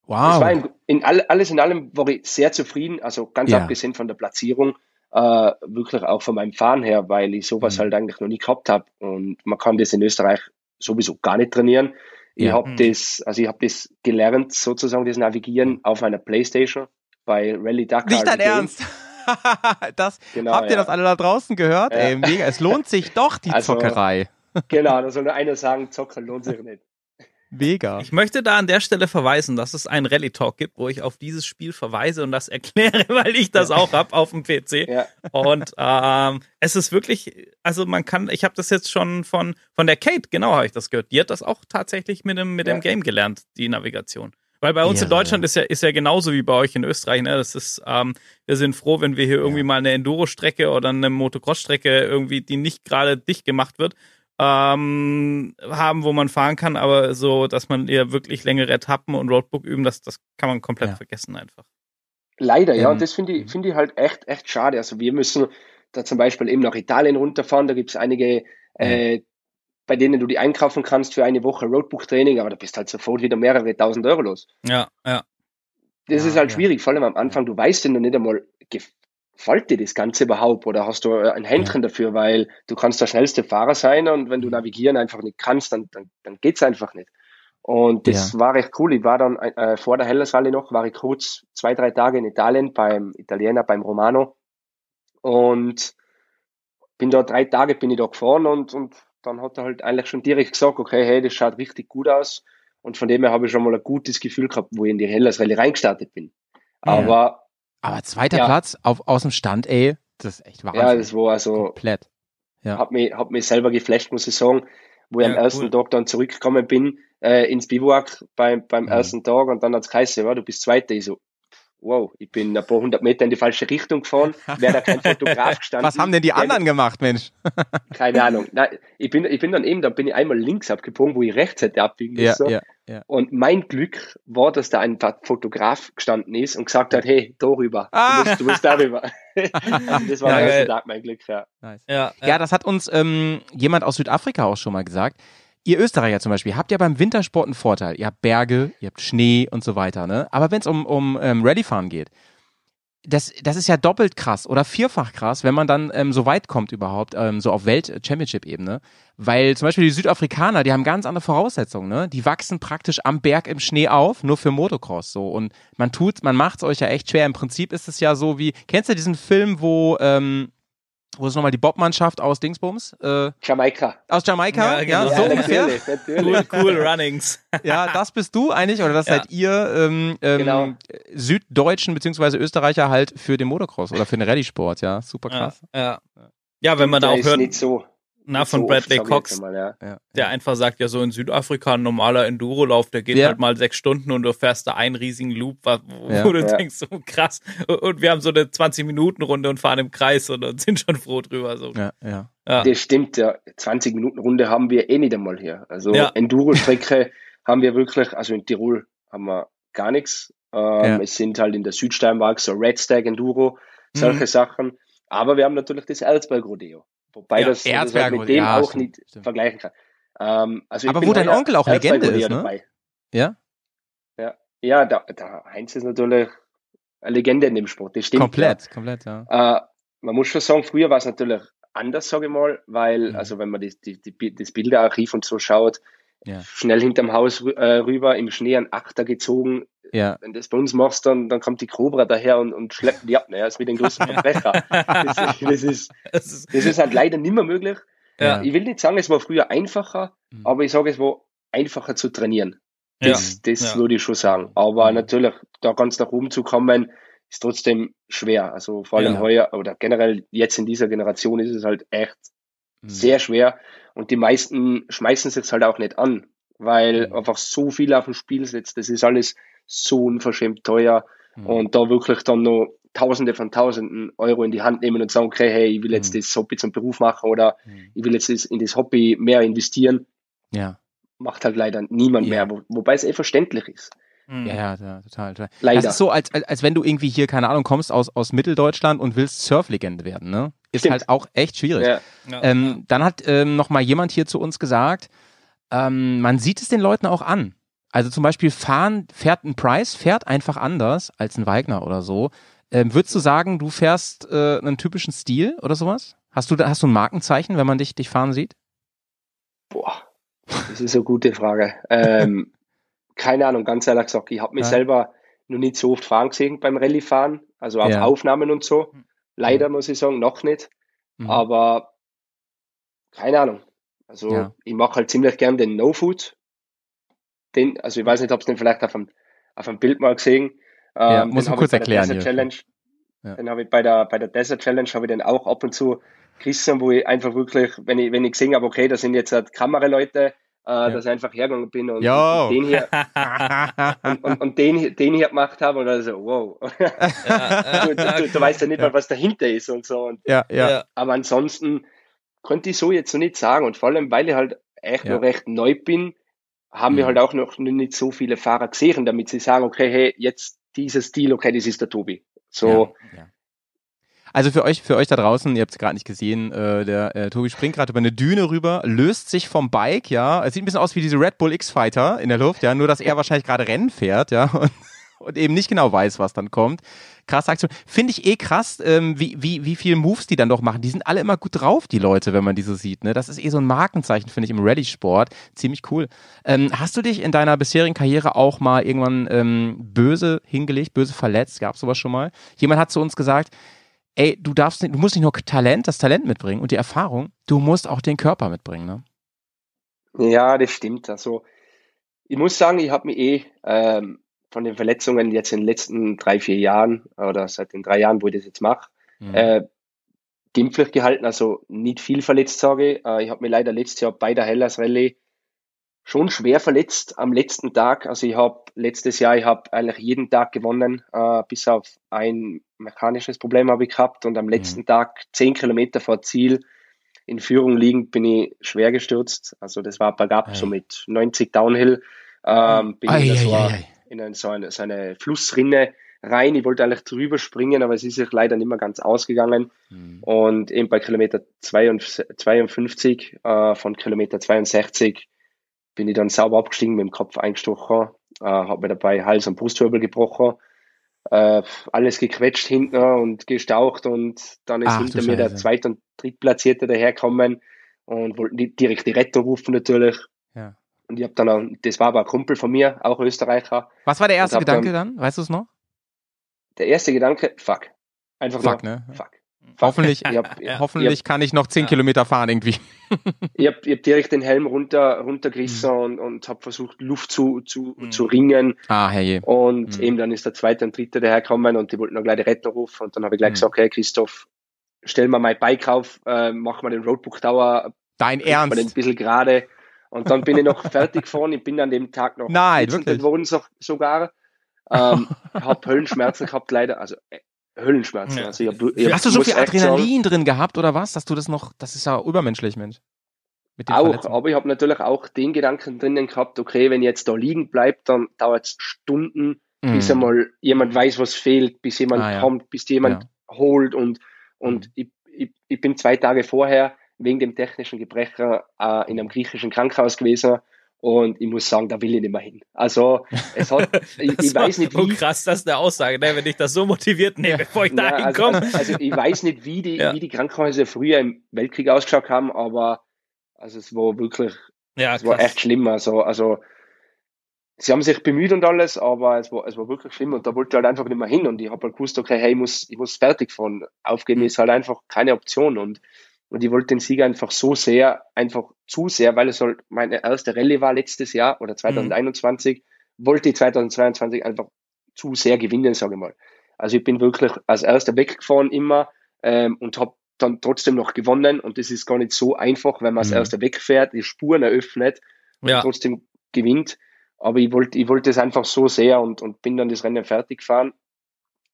[SPEAKER 4] Es
[SPEAKER 1] Wow.
[SPEAKER 4] war in, in all, alles in allem war ich sehr zufrieden, also ganz
[SPEAKER 1] Ja.
[SPEAKER 4] abgesehen von der Platzierung, äh, wirklich auch von meinem Fahren her, weil ich sowas
[SPEAKER 1] Mhm.
[SPEAKER 4] halt eigentlich noch nie gehabt habe und man kann das in Österreich sowieso gar nicht trainieren. Ich
[SPEAKER 1] Ja.
[SPEAKER 4] habe
[SPEAKER 2] Mhm.
[SPEAKER 4] das, also ich habe das gelernt, sozusagen das Navigieren auf einer Playstation bei Rally Dakar.
[SPEAKER 1] Nicht dein. Ernst. das,
[SPEAKER 4] Genau,
[SPEAKER 1] habt ihr
[SPEAKER 4] ja.
[SPEAKER 1] das alle da draußen gehört?
[SPEAKER 4] Ja.
[SPEAKER 1] Ey, mega. Es lohnt sich doch, die
[SPEAKER 4] Also-
[SPEAKER 1] Zockerei.
[SPEAKER 4] Genau, da soll nur einer sagen, Zocken lohnt sich nicht.
[SPEAKER 1] Mega.
[SPEAKER 2] Ich möchte da an der Stelle verweisen, dass es einen Rally Talk gibt, wo ich auf dieses Spiel verweise und das erkläre, weil ich das auch hab auf dem PC.
[SPEAKER 4] Ja,
[SPEAKER 2] Und ähm, es ist wirklich, also man kann, ich habe das jetzt schon von von der Kate, genau habe ich das gehört. Die hat das auch tatsächlich mit dem mit
[SPEAKER 4] Ja.
[SPEAKER 2] dem Game gelernt, die Navigation. Weil bei uns in
[SPEAKER 1] Irre.
[SPEAKER 2] Deutschland ist ja ist ja genauso wie bei euch in Österreich. Ne? Das ist, ähm, wir sind froh, wenn wir hier irgendwie mal eine Enduro-Strecke oder eine Motocross-Strecke irgendwie, die nicht gerade dicht gemacht wird, ähm, haben, wo man fahren kann, aber so, dass man eher wirklich längere Etappen und Roadbook üben, das, das kann man komplett
[SPEAKER 1] Ja.
[SPEAKER 2] vergessen einfach.
[SPEAKER 4] leider, ja.
[SPEAKER 1] Ähm,
[SPEAKER 4] Und das finde ich, finde ich halt echt, echt schade. Also wir müssen da zum Beispiel eben nach Italien runterfahren. Da gibt es einige, äh, bei denen du die einkaufen kannst für eine Woche Roadbook-Training, aber da bist halt sofort wieder mehrere tausend Euro los.
[SPEAKER 2] Ja, ja.
[SPEAKER 4] Das
[SPEAKER 1] Ja,
[SPEAKER 4] ist halt
[SPEAKER 1] ja.
[SPEAKER 4] schwierig, vor allem am Anfang. Du weißt ja noch nicht einmal, gefällt dir das Ganze überhaupt oder hast du äh, ein Händchen dafür, weil du kannst der schnellste Fahrer sein und wenn du navigieren einfach nicht kannst, dann, dann, dann geht's einfach nicht. Und das war recht cool. Ich war dann äh, vor der Hellas Rallye noch, war ich kurz zwei, drei Tage in Italien beim Italiener, beim Romano und bin da drei Tage bin ich da gefahren und, und dann hat er halt eigentlich schon direkt gesagt, okay, hey, das schaut richtig gut aus. Und von dem her habe ich schon mal ein gutes Gefühl gehabt, wo ich in die Hellas Rallye reingestartet bin. Aber
[SPEAKER 1] Aber zweiter
[SPEAKER 4] Ja.
[SPEAKER 1] Platz auf, aus dem Stand, ey, das ist echt Wahnsinn.
[SPEAKER 4] ja, das war also,
[SPEAKER 1] Komplett. Ja.
[SPEAKER 4] hat mich, hat mich selber geflasht, muss ich sagen, wo ich
[SPEAKER 2] Ja,
[SPEAKER 4] am ersten
[SPEAKER 2] cool.
[SPEAKER 4] Tag dann zurückgekommen bin, äh, ins Bivouac beim, beim
[SPEAKER 1] Mhm.
[SPEAKER 4] ersten Tag und dann hat's geheißen, ja, du bist Zweiter. Ich so, wow, ich bin ein paar hundert Meter in die falsche Richtung gefahren, wäre da kein Fotograf gestanden.
[SPEAKER 1] Was haben denn die
[SPEAKER 4] der-
[SPEAKER 1] anderen gemacht, Mensch?
[SPEAKER 4] Keine Ahnung. Nein, ich bin, ich bin dann eben, da bin ich einmal links abgebogen, wo ich rechts hätte abbiegen
[SPEAKER 1] Ja,
[SPEAKER 4] müssen.
[SPEAKER 1] ja, ja.
[SPEAKER 4] Und mein Glück war, dass da ein Fotograf gestanden ist und gesagt hat, hey, da rüber.
[SPEAKER 1] Ah.
[SPEAKER 4] Du musst, du musst darüber. also das war
[SPEAKER 2] Ja,
[SPEAKER 4] der erste. Tag mein Glück, ja.
[SPEAKER 1] Nice.
[SPEAKER 2] Ja,
[SPEAKER 1] Ja, das hat uns ähm, jemand aus Südafrika auch schon mal gesagt. Ihr Österreicher zum Beispiel habt ja beim Wintersport einen Vorteil. Ihr habt Berge, ihr habt Schnee und so weiter. Ne? Aber wenn es um, um ähm, Rallyfahren geht, das, das ist ja doppelt krass oder vierfach krass, wenn man dann ähm, so weit kommt überhaupt, ähm, so auf Welt-Championship-Ebene. Weil zum Beispiel die Südafrikaner, die haben ganz andere Voraussetzungen. Ne? Die wachsen praktisch am Berg im Schnee auf, nur für Motocross. So. Und man tut, man macht es euch ja echt schwer. Im Prinzip ist es ja so wie, kennst du diesen Film, wo ähm, wo ist nochmal die Bobmannschaft aus Dingsbums? Äh,
[SPEAKER 4] Jamaika.
[SPEAKER 1] aus Jamaika?
[SPEAKER 2] Ja,
[SPEAKER 1] Ja,
[SPEAKER 2] genau.
[SPEAKER 1] so
[SPEAKER 4] ja,
[SPEAKER 1] ungefähr.
[SPEAKER 4] natürlich, natürlich.
[SPEAKER 2] Cool, cool Runnings.
[SPEAKER 1] Ja, das bist du eigentlich, oder das
[SPEAKER 2] Ja.
[SPEAKER 1] seid ihr ähm, ähm,
[SPEAKER 4] Genau.
[SPEAKER 1] Süddeutschen beziehungsweise Österreicher halt für den Motocross oder für den Rallye-Sport, ja. Super
[SPEAKER 2] Ja,
[SPEAKER 1] krass.
[SPEAKER 2] ja. ja, wenn man da auch
[SPEAKER 4] ist
[SPEAKER 2] hört,
[SPEAKER 4] nicht so.
[SPEAKER 2] Na, von
[SPEAKER 4] so
[SPEAKER 2] Bradley Cox,
[SPEAKER 4] Mal, ja.
[SPEAKER 1] Ja,
[SPEAKER 2] der einfach sagt, ja, so in Südafrika ein normaler Endurolauf, der geht
[SPEAKER 1] Ja.
[SPEAKER 2] halt mal sechs Stunden und du fährst da einen riesigen Loop, wo,
[SPEAKER 1] Ja.
[SPEAKER 2] du
[SPEAKER 4] Ja.
[SPEAKER 2] denkst, so krass. Und wir haben so eine 20-Minuten-Runde und fahren im Kreis und, und sind schon froh drüber. So.
[SPEAKER 1] ja, ja.
[SPEAKER 2] Ja.
[SPEAKER 4] Das stimmt, ja. 20 Minuten Runde haben wir eh nicht einmal hier. Also
[SPEAKER 2] Ja.
[SPEAKER 4] Enduro-Strecke haben wir wirklich, also in Tirol haben wir gar nichts. Ähm,
[SPEAKER 1] Ja.
[SPEAKER 4] Es sind halt in der Südsteiermark so Red Stag Enduro, solche
[SPEAKER 2] Mhm.
[SPEAKER 4] Sachen. Aber wir haben natürlich das Erzberg Rodeo. Wobei
[SPEAKER 2] Ja,
[SPEAKER 4] das, das halt mit dem
[SPEAKER 1] ja,
[SPEAKER 4] auch
[SPEAKER 1] stimmt,
[SPEAKER 4] nicht
[SPEAKER 1] stimmt.
[SPEAKER 4] vergleichen kann. Ähm, also
[SPEAKER 1] Aber wo dein Onkel auch Legende ist, ne?
[SPEAKER 4] dabei.
[SPEAKER 1] Ja?
[SPEAKER 4] Ja, ja der, der Heinz ist natürlich eine Legende in dem Sport. Das stimmt.
[SPEAKER 1] Komplett, komplett, ja.
[SPEAKER 4] Ja. Äh, man muss schon sagen, früher war es natürlich anders, sage ich mal, weil,
[SPEAKER 1] Mhm.
[SPEAKER 4] also wenn man die, die, die, das Bilderarchiv und so schaut,
[SPEAKER 1] Ja.
[SPEAKER 4] schnell hinterm Haus äh, rüber, im Schnee ein Achter gezogen.
[SPEAKER 1] Ja.
[SPEAKER 4] Wenn du das bei uns machst, dann, dann kommt die Cobra daher und, und schleppt die ab. Ne? Das ist mit den größten Verbrecher. Das, ist- das, ist,
[SPEAKER 2] Das ist,
[SPEAKER 4] halt leider nicht mehr möglich.
[SPEAKER 1] Ja.
[SPEAKER 4] Ich will nicht sagen, es war früher einfacher,
[SPEAKER 1] Mhm.
[SPEAKER 4] aber ich sage, es war einfacher zu trainieren. Das, das würde ich schon sagen. Aber
[SPEAKER 1] Mhm.
[SPEAKER 4] natürlich, da ganz nach oben zu kommen, ist trotzdem schwer. Also vor allem heuer oder generell jetzt in dieser Generation ist es halt echt
[SPEAKER 1] Mhm.
[SPEAKER 4] sehr schwer. Und die meisten schmeißen sich halt auch nicht an, weil
[SPEAKER 1] Mhm.
[SPEAKER 4] einfach so viel auf dem Spiel sitzt. Das ist alles so unverschämt teuer.
[SPEAKER 1] Mhm.
[SPEAKER 4] Und da wirklich dann noch Tausende von Tausenden Euro in die Hand nehmen und sagen, okay, hey, ich will jetzt
[SPEAKER 1] Mhm.
[SPEAKER 4] das Hobby zum Beruf machen oder
[SPEAKER 1] Mhm.
[SPEAKER 4] ich will jetzt in das Hobby mehr investieren,
[SPEAKER 1] Ja.
[SPEAKER 4] macht halt leider niemand
[SPEAKER 1] Ja.
[SPEAKER 4] mehr, wo, wobei es eh verständlich ist.
[SPEAKER 2] Mhm.
[SPEAKER 1] Ja, ja, ja, total, total.
[SPEAKER 4] Leider.
[SPEAKER 1] Das ist so, als, als, als wenn du irgendwie hier, keine Ahnung, kommst aus, aus Mitteldeutschland und willst Surflegende werden, ne? Ist
[SPEAKER 4] Stimmt.
[SPEAKER 1] halt auch echt schwierig.
[SPEAKER 4] Ja.
[SPEAKER 2] Ja.
[SPEAKER 1] Ähm, dann hat ähm, noch mal jemand hier zu uns gesagt, ähm, man sieht es den Leuten auch an. Also zum Beispiel fahren, fährt ein Price, fährt einfach anders als ein Wagner oder so. Ähm, würdest du sagen, du fährst äh, einen typischen Stil oder sowas? Hast du, da- hast du ein Markenzeichen, wenn man dich, dich fahren sieht?
[SPEAKER 4] Boah, das ist eine gute Frage. Ähm, keine Ahnung, ganz ehrlich gesagt, ich habe mich
[SPEAKER 1] Ja.
[SPEAKER 4] selber noch nicht so oft fahren gesehen beim Rallye-Fahren, also auf
[SPEAKER 1] Ja.
[SPEAKER 4] Aufnahmen und so. Leider muss ich sagen, noch nicht.
[SPEAKER 1] Mhm.
[SPEAKER 4] Aber keine Ahnung. Also
[SPEAKER 1] Ja.
[SPEAKER 4] ich mache halt ziemlich gern den No-Food. Den, also ich weiß nicht, ob es den vielleicht auf dem, auf dem Bild mal gesehen.
[SPEAKER 1] Ja,
[SPEAKER 4] Ähm,
[SPEAKER 1] muss
[SPEAKER 4] den
[SPEAKER 1] man kurz erklären
[SPEAKER 4] Desert. Challenge.
[SPEAKER 1] Ja.
[SPEAKER 4] Den habe ich bei der, bei der Desert Challenge habe ich den auch ab und zu gerissen, wo ich einfach wirklich, wenn ich, wenn ich gesehen habe, okay, da sind jetzt halt Kameraleute, äh, dass ich einfach hergegangen bin und, und den hier und, und, und den, den hier gemacht habe und dann so, wow. du, du, du weißt ja nicht
[SPEAKER 1] Ja.
[SPEAKER 4] mal, was dahinter ist und so. Und,
[SPEAKER 1] ja, ja,
[SPEAKER 2] Ja.
[SPEAKER 4] aber ansonsten könnte ich so jetzt so nicht sagen. Und vor allem, weil ich halt echt
[SPEAKER 1] Ja.
[SPEAKER 4] noch recht neu bin, haben wir
[SPEAKER 1] Mhm.
[SPEAKER 4] halt auch noch nicht so viele Fahrer gesehen, damit sie sagen, okay, hey, jetzt dieser Stil, okay, das ist der Tobi. So,
[SPEAKER 1] Ja, ja. Also für euch, für euch da draußen, ihr habt es gerade nicht gesehen, äh, der äh, Tobi springt gerade über eine Düne rüber, löst sich vom Bike, ja. Es sieht ein bisschen aus wie diese Red Bull X-Fighter in der Luft, ja, nur dass er wahrscheinlich gerade Rennen fährt, ja, und, und eben nicht genau weiß, was dann kommt. Krasse Aktion. Finde ich eh krass, ähm, wie, wie, wie viel Moves die dann doch machen. Die sind alle immer gut drauf, die Leute, wenn man die so sieht. Ne? Das ist eh so ein Markenzeichen, finde ich, im Rallye-Sport. Ziemlich cool. Ähm, hast du dich in deiner bisherigen Karriere auch mal irgendwann ähm, böse hingelegt, böse verletzt? Gab sowas schon mal? Jemand hat zu uns gesagt, ey, du darfst nicht, du musst nicht nur Talent, das Talent mitbringen und die Erfahrung, du musst auch den Körper mitbringen, ne?
[SPEAKER 4] ja, das stimmt. Also, ich muss sagen, ich habe mich eh ähm, von den Verletzungen jetzt in den letzten drei, vier Jahren oder seit den drei Jahren, wo ich das jetzt mache,
[SPEAKER 1] Mhm.
[SPEAKER 4] äh, glimpflich gehalten, also nicht viel verletzt, sage ich. Äh, ich habe mir leider letztes Jahr bei der Hellas Rallye schon schwer verletzt am letzten Tag. Also ich habe letztes Jahr, ich habe eigentlich jeden Tag gewonnen, äh, bis auf ein mechanisches Problem habe ich gehabt und am letzten Tag zehn Kilometer vor Ziel in Führung liegend bin ich schwer gestürzt. Also das war bergab,
[SPEAKER 1] Ei.
[SPEAKER 4] so mit 90 Downhill. Ähm, bin
[SPEAKER 1] Ei,
[SPEAKER 4] ich in so,
[SPEAKER 1] ei,
[SPEAKER 4] in eine, so, eine, so eine Flussrinne rein. Ich wollte eigentlich drüber springen, aber es ist sich leider nicht mehr ganz ausgegangen.
[SPEAKER 1] Mhm.
[SPEAKER 4] Und eben bei Kilometer 52 äh, von Kilometer 62 bin ich dann sauber abgestiegen, mit dem Kopf eingestochen, äh, habe mir dabei Hals- und Brustwirbel gebrochen, äh, alles gequetscht hinten und gestaucht und dann ist
[SPEAKER 1] Ach,
[SPEAKER 4] hinter mir der. Zweit- und Drittplatzierte daherkommen und wollten direkt die Rettung rufen natürlich.
[SPEAKER 1] Ja.
[SPEAKER 4] Und ich habe dann auch, das war aber ein Kumpel von mir, auch Österreicher.
[SPEAKER 1] Was war der erste Gedanke dann? Weißt du es noch?
[SPEAKER 4] Der erste Gedanke, fuck. Einfach
[SPEAKER 1] Fuck,
[SPEAKER 4] nur,
[SPEAKER 1] ne?
[SPEAKER 4] fuck.
[SPEAKER 1] Hoffentlich,
[SPEAKER 4] Ich hab,
[SPEAKER 2] Ja.
[SPEAKER 1] hoffentlich kann ich noch 10
[SPEAKER 2] Ja.
[SPEAKER 1] Kilometer fahren irgendwie.
[SPEAKER 4] ich hab, ich hab direkt den Helm runter, runtergerissen und, und habe versucht, Luft zu, zu,
[SPEAKER 2] Mhm.
[SPEAKER 4] zu ringen.
[SPEAKER 1] Ah, herrje.
[SPEAKER 4] Und
[SPEAKER 1] Mhm.
[SPEAKER 4] eben dann ist der zweite und dritte daherkommen und die wollten noch gleich die Rettung rufen. Und dann habe ich gleich
[SPEAKER 1] Mhm.
[SPEAKER 4] gesagt, okay, Christoph, stell mal mein Bike auf, äh, mach mal den Roadbook Tower,
[SPEAKER 1] Dein
[SPEAKER 4] man den ein
[SPEAKER 1] Ernst?
[SPEAKER 4] bisschen gerade. Und dann bin ich noch fertig gefahren. Ich bin an dem Tag noch
[SPEAKER 1] Nein, wirklich?
[SPEAKER 4] worden so, sogar. Ähm, hab Höllenschmerzen gehabt leider. Also äh, Höllenschmerzen.
[SPEAKER 2] Ja.
[SPEAKER 4] Also ich hab, ich
[SPEAKER 1] Hast du so viel Adrenalin drin gehabt oder was? Dass du das noch, das ist ja übermenschlich, Mensch.
[SPEAKER 4] Auch,
[SPEAKER 1] Verletzungen.
[SPEAKER 4] aber ich habe natürlich auch den Gedanken drinnen gehabt, okay, wenn ich jetzt da liegen bleibt, dann dauert es Stunden, bis
[SPEAKER 1] Mhm.
[SPEAKER 4] einmal jemand weiß, was fehlt, bis jemand
[SPEAKER 1] Ah, ja.
[SPEAKER 4] kommt, bis jemand holt und, und
[SPEAKER 1] Mhm.
[SPEAKER 4] ich, ich, ich bin zwei Tage vorher wegen dem technischen Gebrecher äh, in einem griechischen Krankenhaus gewesen und ich muss sagen, da will ich nicht mehr hin. Also es hat, ich, ich weiß nicht wie.
[SPEAKER 2] oh krass, das ist eine Aussage, ne? wenn ich das so motiviert nehme,
[SPEAKER 1] Ja.
[SPEAKER 2] bevor ich da
[SPEAKER 4] also,
[SPEAKER 2] hinkomme.
[SPEAKER 4] also, also ich weiß nicht, wie die,
[SPEAKER 2] Ja.
[SPEAKER 4] wie die Krankenhäuser früher im Weltkrieg ausgeschaut haben, aber also es war wirklich
[SPEAKER 2] ja,
[SPEAKER 4] es war echt schlimm. Also, also sie haben sich bemüht und alles, aber es war, es war wirklich schlimm und da wollte ich halt einfach nicht mehr hin und ich habe halt gewusst, okay, hey, ich muss, ich muss fertig fahren. Aufgeben ist halt einfach keine Option und, und ich wollte den Sieg einfach so sehr, einfach zu sehr, weil es halt meine erste Rallye war letztes Jahr oder 2021, wollte ich 2022 einfach zu sehr gewinnen, sage ich mal. Also ich bin wirklich als erster weggefahren immer ähm, und habe dann trotzdem noch gewonnen und das ist gar nicht so einfach, wenn man als
[SPEAKER 1] Mhm.
[SPEAKER 4] erster wegfährt, die Spuren eröffnet und
[SPEAKER 2] Ja.
[SPEAKER 4] trotzdem gewinnt. Aber ich wollte, ich wollte es einfach so sehr und, und bin dann das Rennen fertig gefahren.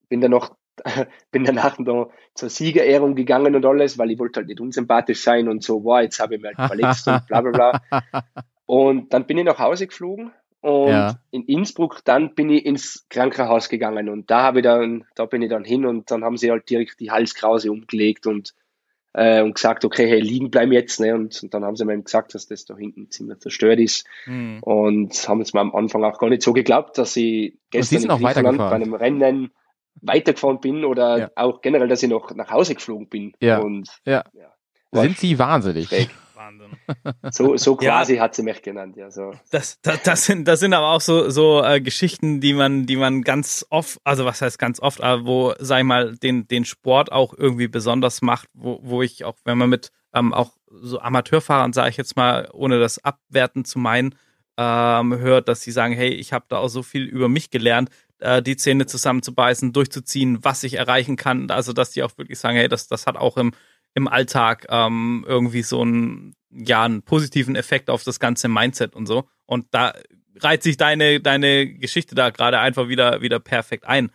[SPEAKER 4] Bin dann noch, bin danach noch zur Siegerehrung gegangen und alles, weil ich wollte halt nicht unsympathisch sein und so, wow, jetzt habe ich mich halt verletzt und bla bla bla. Und dann bin ich nach Hause geflogen und
[SPEAKER 1] Ja.
[SPEAKER 4] in Innsbruck dann bin ich ins Krankenhaus gegangen und da habe ich dann, da bin ich dann hin und dann haben sie halt direkt die Halskrause umgelegt und äh, und gesagt, okay, hey, liegen bleiben jetzt, ne? Und, und dann haben sie mir gesagt, dass das da hinten ziemlich zerstört ist.
[SPEAKER 2] Hm.
[SPEAKER 4] Und haben es mir am Anfang auch gar nicht so geglaubt, dass ich gestern in Griechenland bei einem Rennen weitergefahren bin oder
[SPEAKER 1] Ja.
[SPEAKER 4] auch generell, dass ich noch nach Hause geflogen bin.
[SPEAKER 1] Ja.
[SPEAKER 4] Und
[SPEAKER 1] Ja. Sind sie wahnsinnig?
[SPEAKER 4] schräg.
[SPEAKER 2] Wahnsinn.
[SPEAKER 4] So, so
[SPEAKER 2] Ja.
[SPEAKER 4] quasi hat sie mich genannt, ja. So.
[SPEAKER 2] Das, das, das sind, das sind aber auch so, so äh, Geschichten, die man, die man ganz oft, also was heißt ganz oft, aber wo, sag ich mal, den, den Sport auch irgendwie besonders macht, wo, wo ich auch, wenn man mit ähm, auch so Amateurfahrern, sage ich jetzt mal, ohne das abwerten zu meinen, ähm, hört, dass sie sagen, hey, ich habe da auch so viel über mich gelernt, äh, die Zähne zusammenzubeißen, durchzuziehen, was ich erreichen kann. Also, dass die auch wirklich sagen, hey, das, das hat auch im, im Alltag ähm, irgendwie so einen, ja, einen positiven Effekt auf das ganze Mindset und so. Und da reiht sich deine, deine Geschichte da gerade einfach wieder, wieder perfekt ein.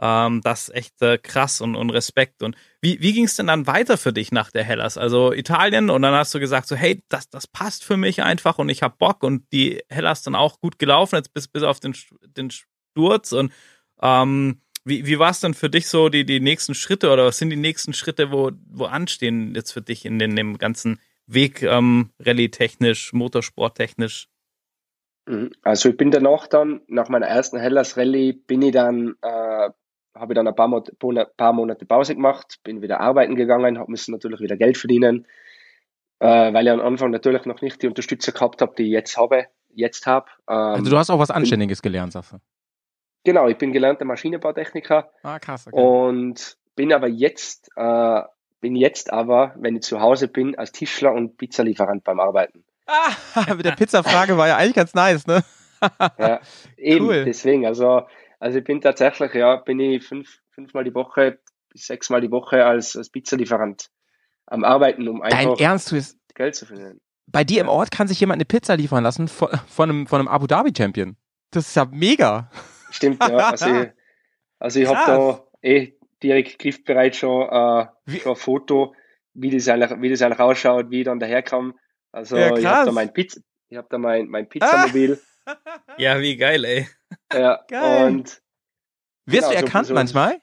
[SPEAKER 2] Ähm, das ist echt äh, krass und, und Respekt. Und wie, wie ging es denn dann weiter für dich nach der Hellas? Also Italien und dann hast du gesagt, so, hey, das, das passt für mich einfach und ich hab Bock und die Hellas dann auch gut gelaufen, jetzt bis, bis auf den, den Sturz. Und ähm, wie, wie war es dann für dich so, die, die nächsten Schritte oder was sind die nächsten Schritte, wo, wo anstehen jetzt für dich in, den, dem ganzen Weg, ähm, Rallye-technisch, Motorsport-technisch?
[SPEAKER 4] Mhm. Also ich bin danach dann, nach meiner ersten Hellas Rallye, bin ich dann, äh, habe ich dann ein paar, Monate, paar Monate Pause gemacht, bin wieder arbeiten gegangen, habe müssen natürlich wieder Geld verdienen, äh, weil ich am Anfang natürlich noch nicht die Unterstützer gehabt habe, die ich jetzt habe, jetzt habe. Ähm,
[SPEAKER 1] Also du hast auch was Anständiges gelernt, du.
[SPEAKER 4] Genau, ich bin gelernter Maschinenbautechniker
[SPEAKER 1] Ah, krass.
[SPEAKER 4] und bin aber jetzt, äh, bin jetzt aber, wenn ich zu Hause bin, als Tischler und Pizzalieferant beim Arbeiten.
[SPEAKER 1] Ah, mit der Pizza-Frage war ja eigentlich ganz nice, ne?
[SPEAKER 4] Ja, eben,
[SPEAKER 1] Cool.
[SPEAKER 4] deswegen, also, also ich bin tatsächlich, ja, bin ich fünf, fünfmal die Woche bis sechsmal die Woche als, als Pizzalieferant am Arbeiten, um
[SPEAKER 1] Dein
[SPEAKER 4] einfach
[SPEAKER 1] Ernst, du ist,
[SPEAKER 4] Geld zu verdienen.
[SPEAKER 1] bei dir im Ort kann sich jemand eine Pizza liefern lassen von, von einem, von einem Abu Dhabi Champion. Das ist ja mega.
[SPEAKER 4] Stimmt, ja, also ich, also ich habe da eh direkt griffbereit schon, äh,
[SPEAKER 1] Wie-
[SPEAKER 4] schon ein Foto, wie das, eigentlich, wie das eigentlich ausschaut, wie ich dann daherkam. Also
[SPEAKER 1] Ja,
[SPEAKER 4] ich habe da mein Pizza, ich habe da mein, mein Pizzamobil,
[SPEAKER 2] Ja, wie geil, ey.
[SPEAKER 4] ja,
[SPEAKER 1] Geil.
[SPEAKER 4] und
[SPEAKER 1] Wirst
[SPEAKER 4] Genau,
[SPEAKER 1] du
[SPEAKER 4] so-
[SPEAKER 1] erkannt
[SPEAKER 4] so-
[SPEAKER 1] manchmal?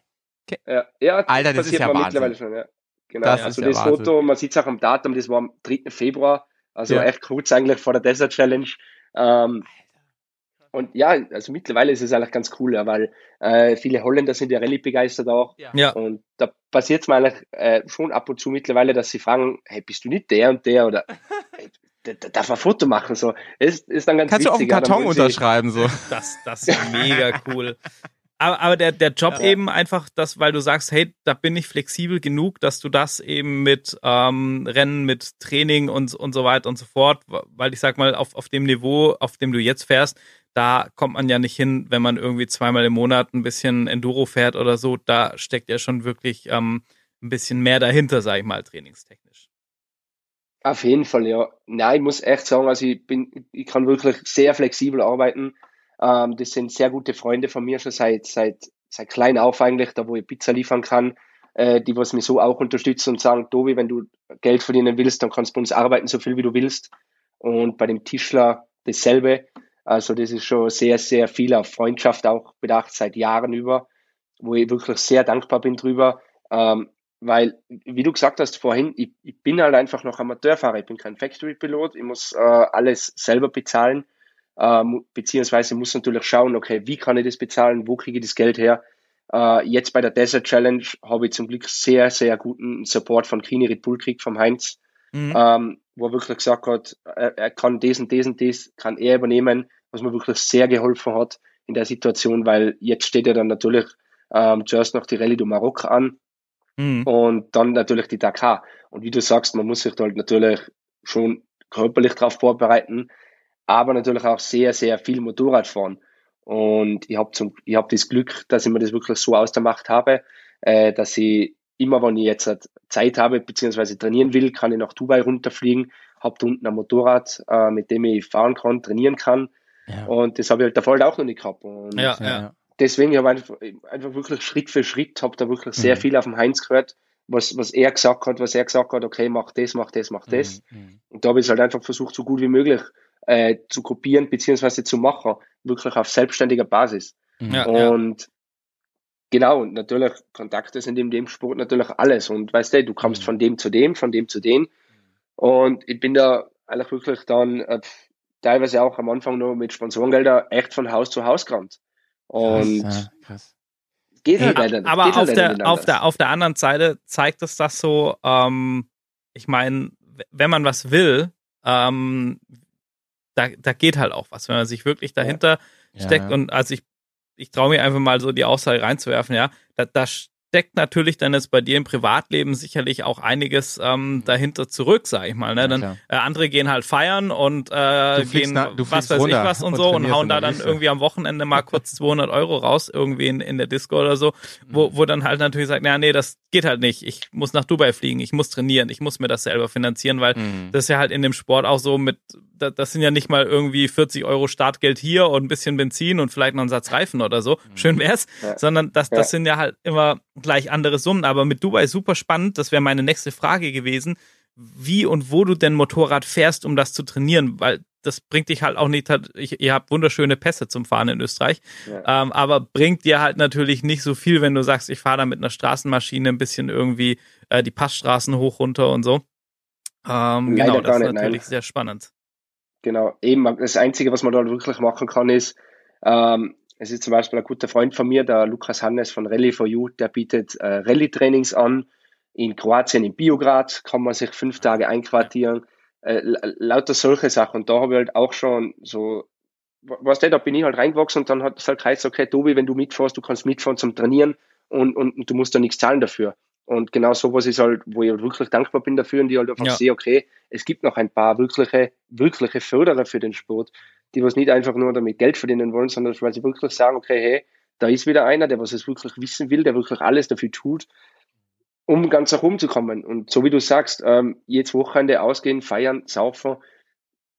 [SPEAKER 4] Ja, ja
[SPEAKER 1] Alter, das ist ja Wahnsinn.
[SPEAKER 4] mittlerweile schon, ja. Genau,
[SPEAKER 1] Das
[SPEAKER 4] also
[SPEAKER 1] ja
[SPEAKER 4] das
[SPEAKER 1] Wahnsinn.
[SPEAKER 4] Foto, man sieht es auch am Datum, das war am 3. Februar, also
[SPEAKER 1] Ja.
[SPEAKER 4] echt kurz eigentlich vor der Desert Challenge. Ähm, und ja, also mittlerweile ist es eigentlich ganz cool, ja, weil äh, viele Holländer sind ja Rallye begeistert auch.
[SPEAKER 2] Ja.
[SPEAKER 4] Und da passiert es mir eigentlich äh, schon ab und zu mittlerweile, dass sie fragen, hey, bist du nicht der und der oder hey, da- da- darf man ein Foto machen? So, ist, ist dann ganz
[SPEAKER 1] Kannst du auf dem
[SPEAKER 4] witzig. ja,
[SPEAKER 1] Karton unterschreiben, so.
[SPEAKER 2] Das, das ist mega cool. Aber, aber der, der Job
[SPEAKER 1] Ja.
[SPEAKER 2] eben einfach, das, weil du sagst, hey, da bin ich flexibel genug, dass du das eben mit ähm, Rennen, mit Training und, und so weiter und so fort, weil ich sag mal, auf, auf dem Niveau, auf dem du jetzt fährst, da kommt man ja nicht hin, wenn man irgendwie zweimal im Monat ein bisschen Enduro fährt oder so. Da steckt ja schon wirklich ähm, ein bisschen mehr dahinter, sag ich mal, trainingstechnisch.
[SPEAKER 4] Auf jeden Fall, ja. Nein, ich muss echt sagen, also ich bin, ich kann wirklich sehr flexibel arbeiten. Ähm, das sind sehr gute Freunde von mir schon seit, seit, seit klein auf eigentlich, da wo ich Pizza liefern kann, äh, die was mich so auch unterstützen und sagen, Tobi, wenn du Geld verdienen willst, dann kannst du bei uns arbeiten, so viel wie du willst. Und bei dem Tischler dasselbe. Also das ist schon sehr, sehr viel auf Freundschaft auch bedacht, seit Jahren über, wo ich wirklich sehr dankbar bin drüber. Ähm, weil, wie du gesagt hast vorhin, ich, ich bin halt einfach noch Amateurfahrer, ich bin kein Factory-Pilot, ich muss äh, alles selber bezahlen, äh, mu- beziehungsweise muss natürlich schauen, okay, wie kann ich das bezahlen, wo kriege ich das Geld her. Äh, jetzt bei der Desert Challenge habe ich zum Glück sehr, sehr guten Support von Kini Red Bull gekriegt, vom Heinz,
[SPEAKER 2] Mhm.
[SPEAKER 4] ähm, wo er wirklich gesagt hat, er, er kann das und das und das, kann er übernehmen, was mir wirklich sehr geholfen hat in der Situation, weil jetzt steht ja dann natürlich ähm, zuerst noch die Rallye du Maroc an,
[SPEAKER 2] Mhm.
[SPEAKER 4] und dann natürlich die Dakar. Und wie du sagst, man muss sich da halt natürlich schon körperlich darauf vorbereiten, aber natürlich auch sehr, sehr viel Motorrad fahren. Und ich habe zum, ich habe das Glück, dass ich mir das wirklich so aus der Macht habe, äh, dass ich immer, wenn ich jetzt Zeit habe, beziehungsweise trainieren will, kann ich nach Dubai runterfliegen, habe da unten ein Motorrad, äh, mit dem ich fahren kann, trainieren kann.
[SPEAKER 1] Ja.
[SPEAKER 4] Und das habe ich halt davor halt auch noch nicht gehabt. Und
[SPEAKER 2] Ja, ja.
[SPEAKER 4] deswegen ich habe einfach, einfach wirklich Schritt für Schritt, habe da wirklich sehr
[SPEAKER 1] Mhm.
[SPEAKER 4] viel auf dem Heinz gehört, was, was er gesagt hat, was er gesagt hat, okay, mach das, mach das, mach das.
[SPEAKER 1] Mhm.
[SPEAKER 4] Und da habe ich es halt einfach versucht, so gut wie möglich äh, zu kopieren beziehungsweise zu machen, wirklich auf selbstständiger Basis.
[SPEAKER 1] Mhm.
[SPEAKER 4] Und genau, und natürlich, Kontakte sind in dem Sport natürlich alles. Und weißt du, du kommst
[SPEAKER 1] Mhm.
[SPEAKER 4] von dem zu dem, von dem zu dem. Und ich bin da eigentlich wirklich dann äh, teilweise auch am Anfang noch mit Sponsorengelder echt von Haus zu Haus gerannt. Und
[SPEAKER 1] Krass, ja, krass.
[SPEAKER 4] geht halt leider nicht.
[SPEAKER 2] Aber
[SPEAKER 4] geht
[SPEAKER 2] auf
[SPEAKER 4] halt leider
[SPEAKER 2] der, auf, der, auf der anderen Seite zeigt es das so, ähm, ich meine, wenn man was will, ähm, da, da geht halt auch was, wenn man sich wirklich dahinter steckt.
[SPEAKER 1] Ja.
[SPEAKER 2] Und also ich, ich traue mir einfach mal so die Aussage reinzuwerfen, ja, da, da steckt natürlich dann jetzt bei dir im Privatleben sicherlich auch einiges ähm, dahinter zurück, sag ich mal. Ne? Dann äh, andere gehen halt feiern und äh, gehen
[SPEAKER 1] na-
[SPEAKER 2] was weiß ich was und
[SPEAKER 1] und
[SPEAKER 2] so und hauen da dann
[SPEAKER 1] Wüste.
[SPEAKER 2] irgendwie am Wochenende mal kurz 200 Euro raus irgendwie in, in der Disco oder so, wo,
[SPEAKER 1] Mhm.
[SPEAKER 2] wo dann halt natürlich sagt, na nee, das geht halt nicht. Ich muss nach Dubai fliegen, ich muss trainieren, ich muss mir das selber finanzieren, weil
[SPEAKER 1] Mhm.
[SPEAKER 2] das ist ja halt in dem Sport auch so mit, da- das sind ja nicht mal irgendwie 40 Euro Startgeld hier und ein bisschen Benzin und vielleicht noch einen Satz Reifen oder so. Schön wär's.
[SPEAKER 4] Ja.
[SPEAKER 2] Sondern das, das
[SPEAKER 4] Ja.
[SPEAKER 2] sind ja halt immer gleich andere Summen. Aber mit Dubai super spannend. Das wäre meine nächste Frage gewesen. Wie und wo du denn Motorrad fährst, um das zu trainieren, weil das bringt dich halt auch nicht, ich, ihr habt wunderschöne Pässe zum Fahren in Österreich,
[SPEAKER 4] Ja.
[SPEAKER 2] ähm, aber bringt dir halt natürlich nicht so viel, wenn du sagst, ich fahre da mit einer Straßenmaschine ein bisschen irgendwie äh, die Passstraßen hoch runter und so. Ähm, genau, das ist natürlich
[SPEAKER 4] nein.
[SPEAKER 2] sehr spannend.
[SPEAKER 4] Genau, eben das Einzige, was man da wirklich machen kann, ist, ähm, es ist zum Beispiel ein guter Freund von mir, der Lukas Hannes von Rally for You, der bietet äh, Rallye-Trainings an. In Kroatien, in Biograd, kann man sich fünf Tage einquartieren. Äh, la- lauter solche Sachen. Und da habe ich halt auch schon so, weißt du, da bin ich halt reingewachsen und dann hat es halt geheißen, okay, Tobi, wenn du mitfährst, du kannst mitfahren zum Trainieren und, und, und du musst da nichts zahlen dafür. Und genau sowas ist halt, wo ich halt wirklich dankbar bin dafür und die halt einfach
[SPEAKER 2] Ja.
[SPEAKER 4] sehe, okay, es gibt noch ein paar wirkliche, wirkliche Förderer für den Sport, die was nicht einfach nur damit Geld verdienen wollen, sondern weil sie wirklich sagen, okay, hey, da ist wieder einer, der was es wirklich wissen will, der wirklich alles dafür tut, um ganz nach oben zu kommen. Und so wie du sagst, ähm, jetzt Wochenende ausgehen, feiern, saufen,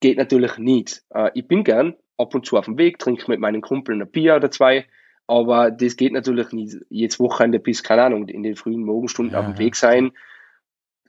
[SPEAKER 4] geht natürlich nicht. Äh, ich bin gern ab und zu auf dem Weg, trinke mit meinen Kumpeln ein Bier oder zwei, aber das geht natürlich nicht. Jetzt Wochenende bis, keine Ahnung, in den frühen Morgenstunden
[SPEAKER 1] Ja,
[SPEAKER 4] auf dem. Weg sein,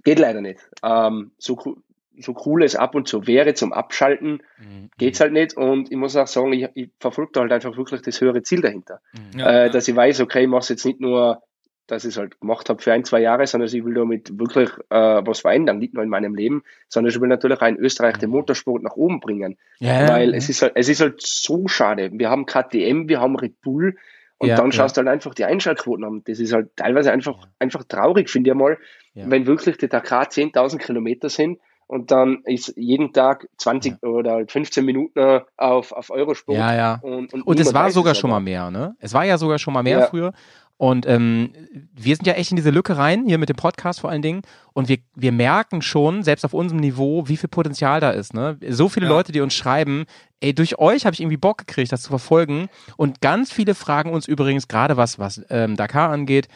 [SPEAKER 4] geht leider nicht. Ähm, so, so cool es ab und zu wäre zum Abschalten,
[SPEAKER 1] Mhm.
[SPEAKER 4] geht's halt nicht. Und ich muss auch sagen, ich, ich verfolge da halt einfach wirklich das höhere Ziel dahinter.
[SPEAKER 1] Mhm.
[SPEAKER 2] Ja,
[SPEAKER 4] äh, dass ich weiß, okay, ich mache es jetzt nicht nur, dass ich es halt gemacht habe für ein, zwei Jahre, sondern ich will damit wirklich äh, was verändern, nicht nur in meinem Leben, sondern ich will natürlich auch in Österreich den Motorsport nach oben bringen.
[SPEAKER 1] Ja,
[SPEAKER 4] weil
[SPEAKER 1] ja.
[SPEAKER 4] es ist halt, es ist halt so schade. Wir haben KTM, wir haben Red Bull und
[SPEAKER 1] Ja,
[SPEAKER 4] dann
[SPEAKER 1] ja.
[SPEAKER 4] schaust du halt einfach die Einschaltquoten an. Das ist halt teilweise einfach, einfach traurig, finde ich mal,
[SPEAKER 1] Ja.
[SPEAKER 4] wenn wirklich die Dakar 10.000 Kilometer sind und dann ist jeden Tag 20 oder 15 Minuten auf, auf Eurosport.
[SPEAKER 1] Ja, ja.
[SPEAKER 4] Und, und,
[SPEAKER 1] Und es war sogar schon mal mehr, ne? Es war ja sogar schon mal mehr
[SPEAKER 4] Ja.
[SPEAKER 1] früher. Und ähm, wir sind ja echt in diese Lücke rein, hier mit dem Podcast vor allen Dingen. Und wir, wir merken schon, selbst auf unserem Niveau, wie viel Potenzial da ist. Ne? So viele
[SPEAKER 2] Ja.
[SPEAKER 1] Leute, die uns schreiben, ey, durch euch habe ich irgendwie Bock gekriegt, das zu verfolgen. Und ganz viele fragen uns übrigens, gerade was, was ähm, Dakar angeht,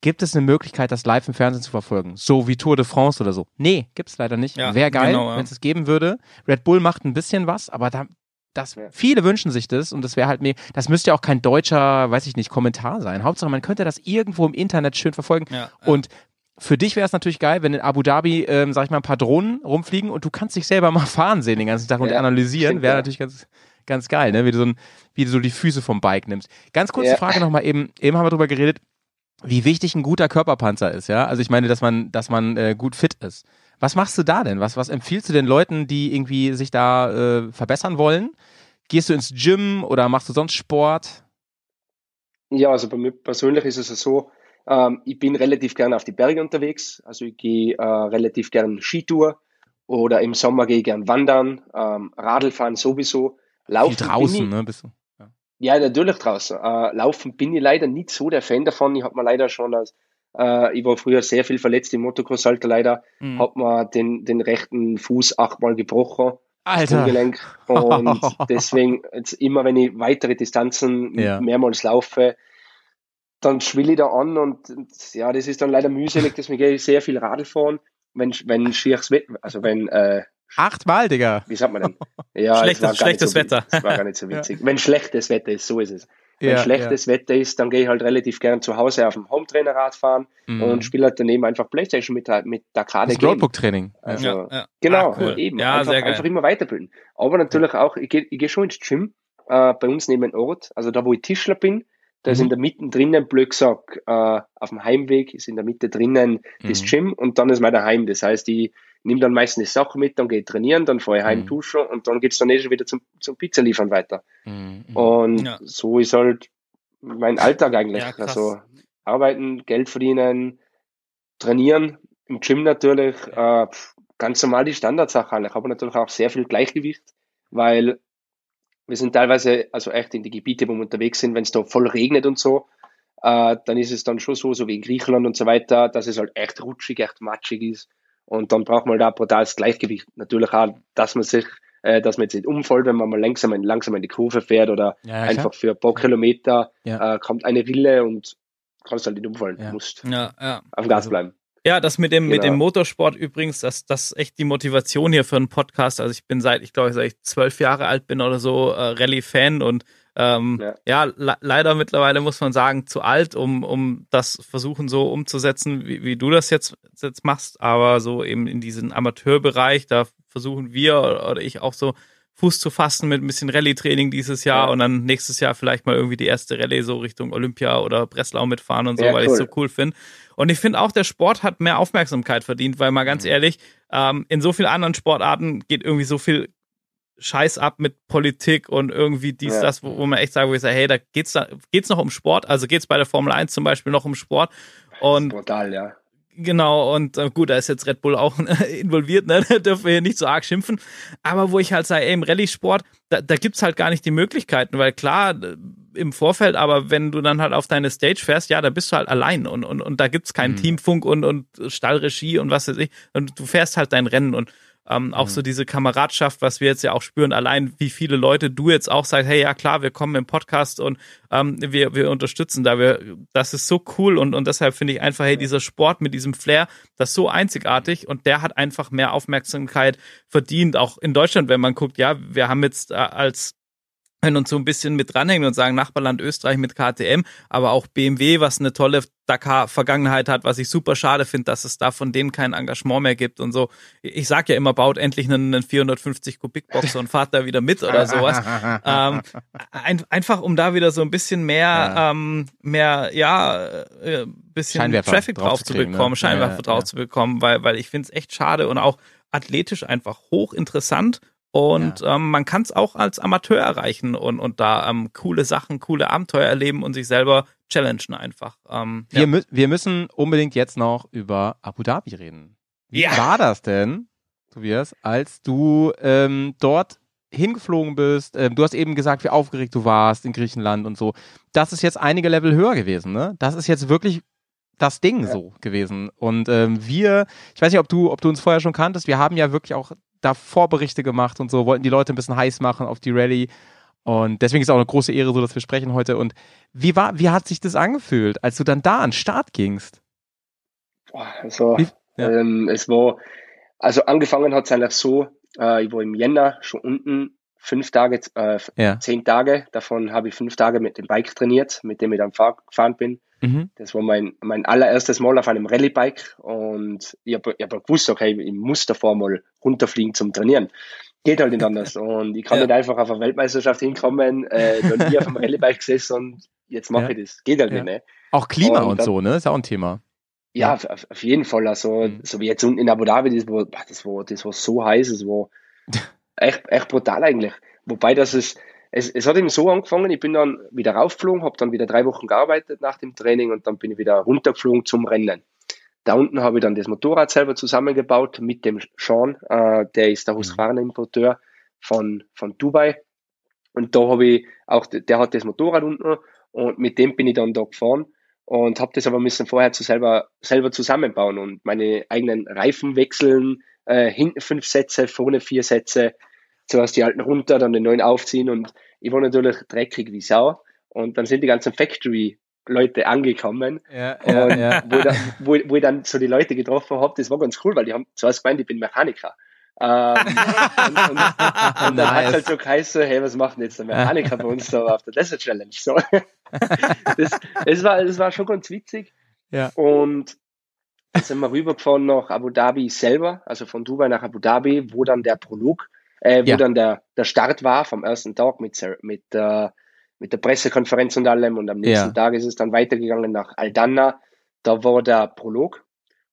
[SPEAKER 1] gibt es eine Möglichkeit, das live im Fernsehen zu verfolgen? So wie Tour de France oder so. Nee, gibt's leider nicht.
[SPEAKER 2] Ja,
[SPEAKER 1] Wäre geil,
[SPEAKER 2] genau, ja.
[SPEAKER 1] wenn es es geben würde. Red Bull macht ein bisschen was, aber da, das, viele wünschen sich das und das wäre halt mir, das müsste ja auch kein deutscher, weiß ich nicht, Kommentar sein. Hauptsache, man könnte das irgendwo im Internet schön verfolgen.
[SPEAKER 2] Ja, ja.
[SPEAKER 1] Und für dich wäre es natürlich geil, wenn in Abu Dhabi, ähm, sag ich mal, ein paar Drohnen rumfliegen und du kannst dich selber mal fahren sehen den ganzen Tag und analysieren. Wäre
[SPEAKER 4] ja.
[SPEAKER 1] natürlich ganz, ganz geil, ne? Wie du so ein, wie du so die Füße vom Bike nimmst. Ganz kurze
[SPEAKER 4] Ja.
[SPEAKER 1] Frage nochmal eben, eben haben wir drüber geredet, wie wichtig ein guter Körperpanzer ist, ja? Also ich meine, dass man, dass man äh, gut fit ist. Was machst du da denn? Was, was empfiehlst du den Leuten, die irgendwie sich da äh, verbessern wollen? Gehst du ins Gym oder machst du sonst Sport?
[SPEAKER 4] Ja, also bei mir persönlich ist es so, ähm, ich bin relativ gerne auf die Berge unterwegs. Also ich gehe äh, relativ gern Skitour oder im Sommer gehe ich gern wandern, ähm, Radlfahren sowieso. Laufen
[SPEAKER 1] Viel draußen,
[SPEAKER 4] ich,
[SPEAKER 1] ne? Bist du?
[SPEAKER 4] Ja, natürlich draußen. Äh, laufen bin ich leider nicht so der Fan davon. Ich habe mir leider schon als äh, ich war früher sehr viel verletzt im Motocross-Alter leider.
[SPEAKER 2] Mhm.
[SPEAKER 4] Hab mir den, den rechten Fuß achtmal gebrochen.
[SPEAKER 1] Alter.
[SPEAKER 4] Sprunggelenk. Und deswegen, jetzt immer wenn ich weitere Distanzen
[SPEAKER 1] Ja.
[SPEAKER 4] mehrmals laufe, dann schwill ich da an und, und ja, das ist dann leider mühselig, deswegen gehe ich sehr viel Radl fahren, wenn, wenn schieres Wetter, also wenn, äh,
[SPEAKER 1] Achtmal, Digga.
[SPEAKER 4] wie sagt man denn? Ja, es
[SPEAKER 2] Schlechtes-
[SPEAKER 4] war gar nicht
[SPEAKER 2] schlechtes
[SPEAKER 4] so,
[SPEAKER 2] Wetter.
[SPEAKER 4] Das war gar nicht so witzig. Wenn schlechtes Wetter ist, so ist es. Wenn
[SPEAKER 1] Ja,
[SPEAKER 4] schlechtes Wetter ist, dann gehe ich halt relativ gern zu Hause auf dem Hometrainer-Rad fahren
[SPEAKER 1] Mhm.
[SPEAKER 4] und spiele halt daneben einfach Playstation mit, der- mit der Karte
[SPEAKER 1] Das Roadbook-Training. Ja.
[SPEAKER 4] Also,
[SPEAKER 2] Ja, ja.
[SPEAKER 4] Genau,
[SPEAKER 2] Ah, cool.
[SPEAKER 4] eben.
[SPEAKER 2] Ja,
[SPEAKER 4] einfach,
[SPEAKER 2] sehr geil.
[SPEAKER 4] einfach immer weiterbilden. Aber natürlich auch, ich gehe ich geh schon ins Gym, äh, bei uns neben dem Ort, also da wo ich Tischler bin, da ist
[SPEAKER 1] Mhm.
[SPEAKER 4] in der Mitte drinnen, blöd gesagt, äh, auf dem Heimweg ist in der Mitte drinnen das
[SPEAKER 1] Mhm.
[SPEAKER 4] Gym und dann ist mein Daheim. Das heißt, ich nehme dann meistens die Sachen mit, dann gehe ich trainieren, dann fahre ich heim
[SPEAKER 1] Mhm.
[SPEAKER 4] duschen und dann geht's dann eh schon wieder zum, zum Pizza liefern weiter.
[SPEAKER 1] Mhm.
[SPEAKER 4] Und
[SPEAKER 2] Ja.
[SPEAKER 4] so ist halt mein Alltag eigentlich.
[SPEAKER 2] Ja,
[SPEAKER 4] also arbeiten, Geld verdienen, trainieren, im Gym natürlich, äh, ganz normal die Standardsache eigentlich, aber natürlich auch sehr viel Gleichgewicht, weil wir sind teilweise, also echt in die Gebiete, wo wir unterwegs sind, wenn es da voll regnet und so, äh, dann ist es dann schon so, so wie in Griechenland und so weiter, dass es halt echt rutschig, echt matschig ist. Und dann braucht man da brutales Gleichgewicht. Natürlich auch, dass man sich, äh, dass man jetzt nicht umfällt, wenn man mal langsam, in- langsam in die Kurve fährt oder
[SPEAKER 1] Ja, ja, klar.
[SPEAKER 4] einfach für ein paar Kilometer
[SPEAKER 1] Ja.
[SPEAKER 4] äh, kommt eine Rille und kannst halt nicht umfallen.
[SPEAKER 1] Ja.
[SPEAKER 4] Du musst
[SPEAKER 2] Ja, ja.
[SPEAKER 4] auf dem Gas
[SPEAKER 1] Also-
[SPEAKER 4] bleiben.
[SPEAKER 2] Ja, das mit dem, mit
[SPEAKER 4] Genau.
[SPEAKER 2] dem Motorsport übrigens, das, das ist echt die Motivation hier für einen Podcast. Also ich bin seit, ich glaube, seit ich zwölf Jahre alt bin oder so, äh, Rallye-Fan und ähm, ja,
[SPEAKER 4] Ja.
[SPEAKER 2] le leider mittlerweile muss man sagen, zu alt, um, um das versuchen so umzusetzen, wie, wie du das jetzt, jetzt machst. Aber so eben in diesen Amateurbereich, da versuchen wir oder, ich auch so Fuß zu fassen mit ein bisschen Rallye-Training dieses Jahr
[SPEAKER 4] Ja.
[SPEAKER 2] und dann nächstes Jahr vielleicht mal irgendwie die erste Rallye so Richtung Olympia oder Breslau mitfahren und so,
[SPEAKER 4] Ja,
[SPEAKER 2] weil ich
[SPEAKER 4] cool.
[SPEAKER 2] so cool finde. Und ich finde auch, der Sport hat mehr Aufmerksamkeit verdient, weil mal ganz
[SPEAKER 1] Mhm.
[SPEAKER 2] ehrlich, ähm, in so vielen anderen Sportarten geht irgendwie so viel Scheiß ab mit Politik und irgendwie dies,
[SPEAKER 4] Ja.
[SPEAKER 2] das, wo, wo man echt sagt, wo ich sage, hey, da geht's da, geht's noch um Sport, also geht's bei der Formel 1 zum Beispiel noch um Sport. Und
[SPEAKER 4] Brutal, ja.
[SPEAKER 2] Genau, und äh, gut, da ist jetzt Red Bull auch involviert, ne? Da dürfen wir hier nicht so arg schimpfen. Aber wo ich halt sage, ey, im Rallye-Sport, da, da gibt's halt gar nicht die Möglichkeiten, weil klar, äh, im Vorfeld, aber wenn du dann halt auf deine Stage fährst, ja, da bist du halt allein und, und, und da gibt's keinen
[SPEAKER 1] Mhm.
[SPEAKER 2] Teamfunk und, und Stallregie und was weiß ich. Und du fährst halt dein Rennen und ähm, auch
[SPEAKER 1] Mhm.
[SPEAKER 2] so diese Kameradschaft, was wir jetzt ja auch spüren, allein wie viele Leute du jetzt auch sagst, hey, ja klar, wir kommen im Podcast und ähm, wir, wir unterstützen da. Wir, das ist so cool und, und deshalb finde ich einfach, hey, dieser Sport mit diesem Flair, das ist so einzigartig und der hat einfach mehr Aufmerksamkeit verdient. Auch in Deutschland, wenn man guckt, ja, wir haben jetzt äh, als können uns so ein bisschen mit dranhängen und sagen Nachbarland Österreich mit KTM, aber auch BMW, was eine tolle Dakar-Vergangenheit hat, was ich super schade finde, dass es da von denen kein Engagement mehr gibt und so. Ich sag ja immer, baut endlich einen, einen 450 Kubikbox und fahrt da wieder mit oder sowas. ähm, ein, einfach um da wieder so ein bisschen mehr,
[SPEAKER 1] Ja.
[SPEAKER 2] ähm, mehr, ja, äh, bisschen Traffic
[SPEAKER 1] drauf zu kriegen,
[SPEAKER 2] bekommen,
[SPEAKER 1] ne?
[SPEAKER 2] Scheinwerfer
[SPEAKER 1] ja,
[SPEAKER 2] drauf
[SPEAKER 1] ja.
[SPEAKER 2] zu bekommen, weil, weil ich finde es echt schade und auch athletisch einfach hochinteressant. Und ähm, man kann es auch als Amateur erreichen und, und da ähm, coole Sachen, coole Abenteuer erleben und sich selber challengen einfach. Ähm,
[SPEAKER 1] Wir,
[SPEAKER 2] ja.
[SPEAKER 1] mü wir müssen unbedingt jetzt noch über Abu Dhabi reden. Wie
[SPEAKER 2] Ja.
[SPEAKER 1] war das denn? Tobias, als du ähm, dort hingeflogen bist. Ähm, du hast eben gesagt, wie aufgeregt du warst in Griechenland und so. Das ist jetzt einige Level höher gewesen, ne? Das ist jetzt wirklich das Ding ja. so gewesen. Und ähm, wir, ich weiß nicht, ob du, ob du uns vorher schon kanntest, wir haben ja wirklich auch da Vorberichte gemacht und so, wollten die Leute ein bisschen heiß machen auf die Rallye. Und deswegen ist auch eine große Ehre, so dass wir sprechen heute. Und wie war, wie hat sich das angefühlt, als du dann da an den Start gingst?
[SPEAKER 4] Also, ja. ähm, es war, also angefangen hat es eigentlich so, äh, ich war im Jänner schon unten, fünf Tage, äh, ja. zehn Tage, davon habe ich fünf Tage mit dem Bike trainiert, mit dem ich dann fahr, gefahren bin. Mhm. Das war mein, mein allererstes Mal auf einem Rallye-Bike und ich habe hab gewusst, okay, ich muss davor mal runterfliegen zum Trainieren. Geht halt nicht anders. Und ich kann ja. nicht einfach auf eine Weltmeisterschaft hinkommen, äh, noch nie auf einem Rallye-Bike gesessen und jetzt mache ja. ich das. Geht halt nicht. Ne?
[SPEAKER 1] Auch Klima und, und dann, so, ne? Ist auch ein Thema.
[SPEAKER 4] Ja, auf, auf, jeden Fall. Also, mhm. so wie jetzt unten in Abu Dhabi, das war, das war, das war so heiß, es war echt, echt brutal eigentlich. Wobei das ist, es, es hat eben so angefangen, ich bin dann wieder raufgeflogen, habe dann wieder drei Wochen gearbeitet nach dem Training und dann bin ich wieder runtergeflogen zum Rennen. Da unten habe ich dann das Motorrad selber zusammengebaut mit dem Sean, äh, der ist der mhm. Husqvarna-Importeur von, von Dubai. Und da habe ich auch, der hat das Motorrad unten und mit dem bin ich dann da gefahren und habe das aber müssen vorher zu selber, selber zusammenbauen und meine eigenen Reifen wechseln, äh, hinten fünf Sätze, vorne vier Sätze, zuerst die alten runter, dann den neuen aufziehen und ich war natürlich dreckig wie Sau und dann sind die ganzen Factory Leute angekommen ja, ja, und ja. Wo, dann, wo, wo ich dann so die Leute getroffen habe, das war ganz cool, weil die haben zuerst gemeint, ich bin Mechaniker. ähm, und, und, und dann nice. hat halt so geheißen, hey, was macht denn jetzt der Mechaniker bei uns da auf der Desert Challenge? So. das, das, war, das war schon ganz witzig.
[SPEAKER 1] Ja.
[SPEAKER 4] Und dann sind wir rübergefahren nach Abu Dhabi selber, also von Dubai nach Abu Dhabi, wo dann der Prolog, äh, wo ja. dann der, der Start war vom ersten Tag mit, mit, äh, mit der Pressekonferenz und allem. Und am nächsten ja. Tag ist es dann weitergegangen nach Aldana. Da war der Prolog.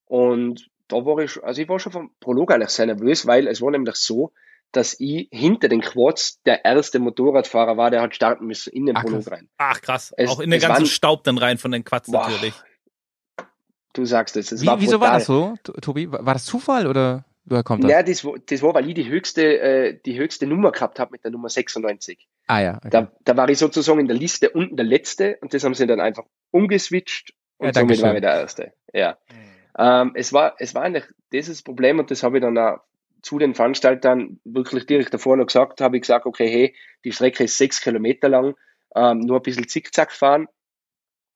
[SPEAKER 4] Und da war ich, also ich war schon vom Prolog eigentlich sehr nervös, weil es war nämlich so, dass ich hinter den Quads der erste Motorradfahrer war, der hat starten müssen in den Prolog rein.
[SPEAKER 2] Ach krass, es, auch in den ganzen waren, Staub dann rein von den Quads boah, natürlich.
[SPEAKER 4] Du sagst es. es
[SPEAKER 1] Wie, war wieso war das so, Tobi? War das Zufall oder woher kommt das?
[SPEAKER 4] Ja, das, das war, weil ich die höchste, äh, die höchste Nummer gehabt habe mit der Nummer 96.
[SPEAKER 1] Ah ja.
[SPEAKER 4] Okay. Da, da war ich sozusagen in der Liste unten der Letzte und das haben sie dann einfach umgeswitcht und ja, somit war ich der Erste. Ja. Mhm. Ähm, es war, es war eigentlich dieses Problem und das habe ich dann auch zu den Veranstaltern wirklich direkt davor noch gesagt, habe ich gesagt, okay, hey, die Strecke ist sechs Kilometer lang, ähm, nur ein bisschen zickzack fahren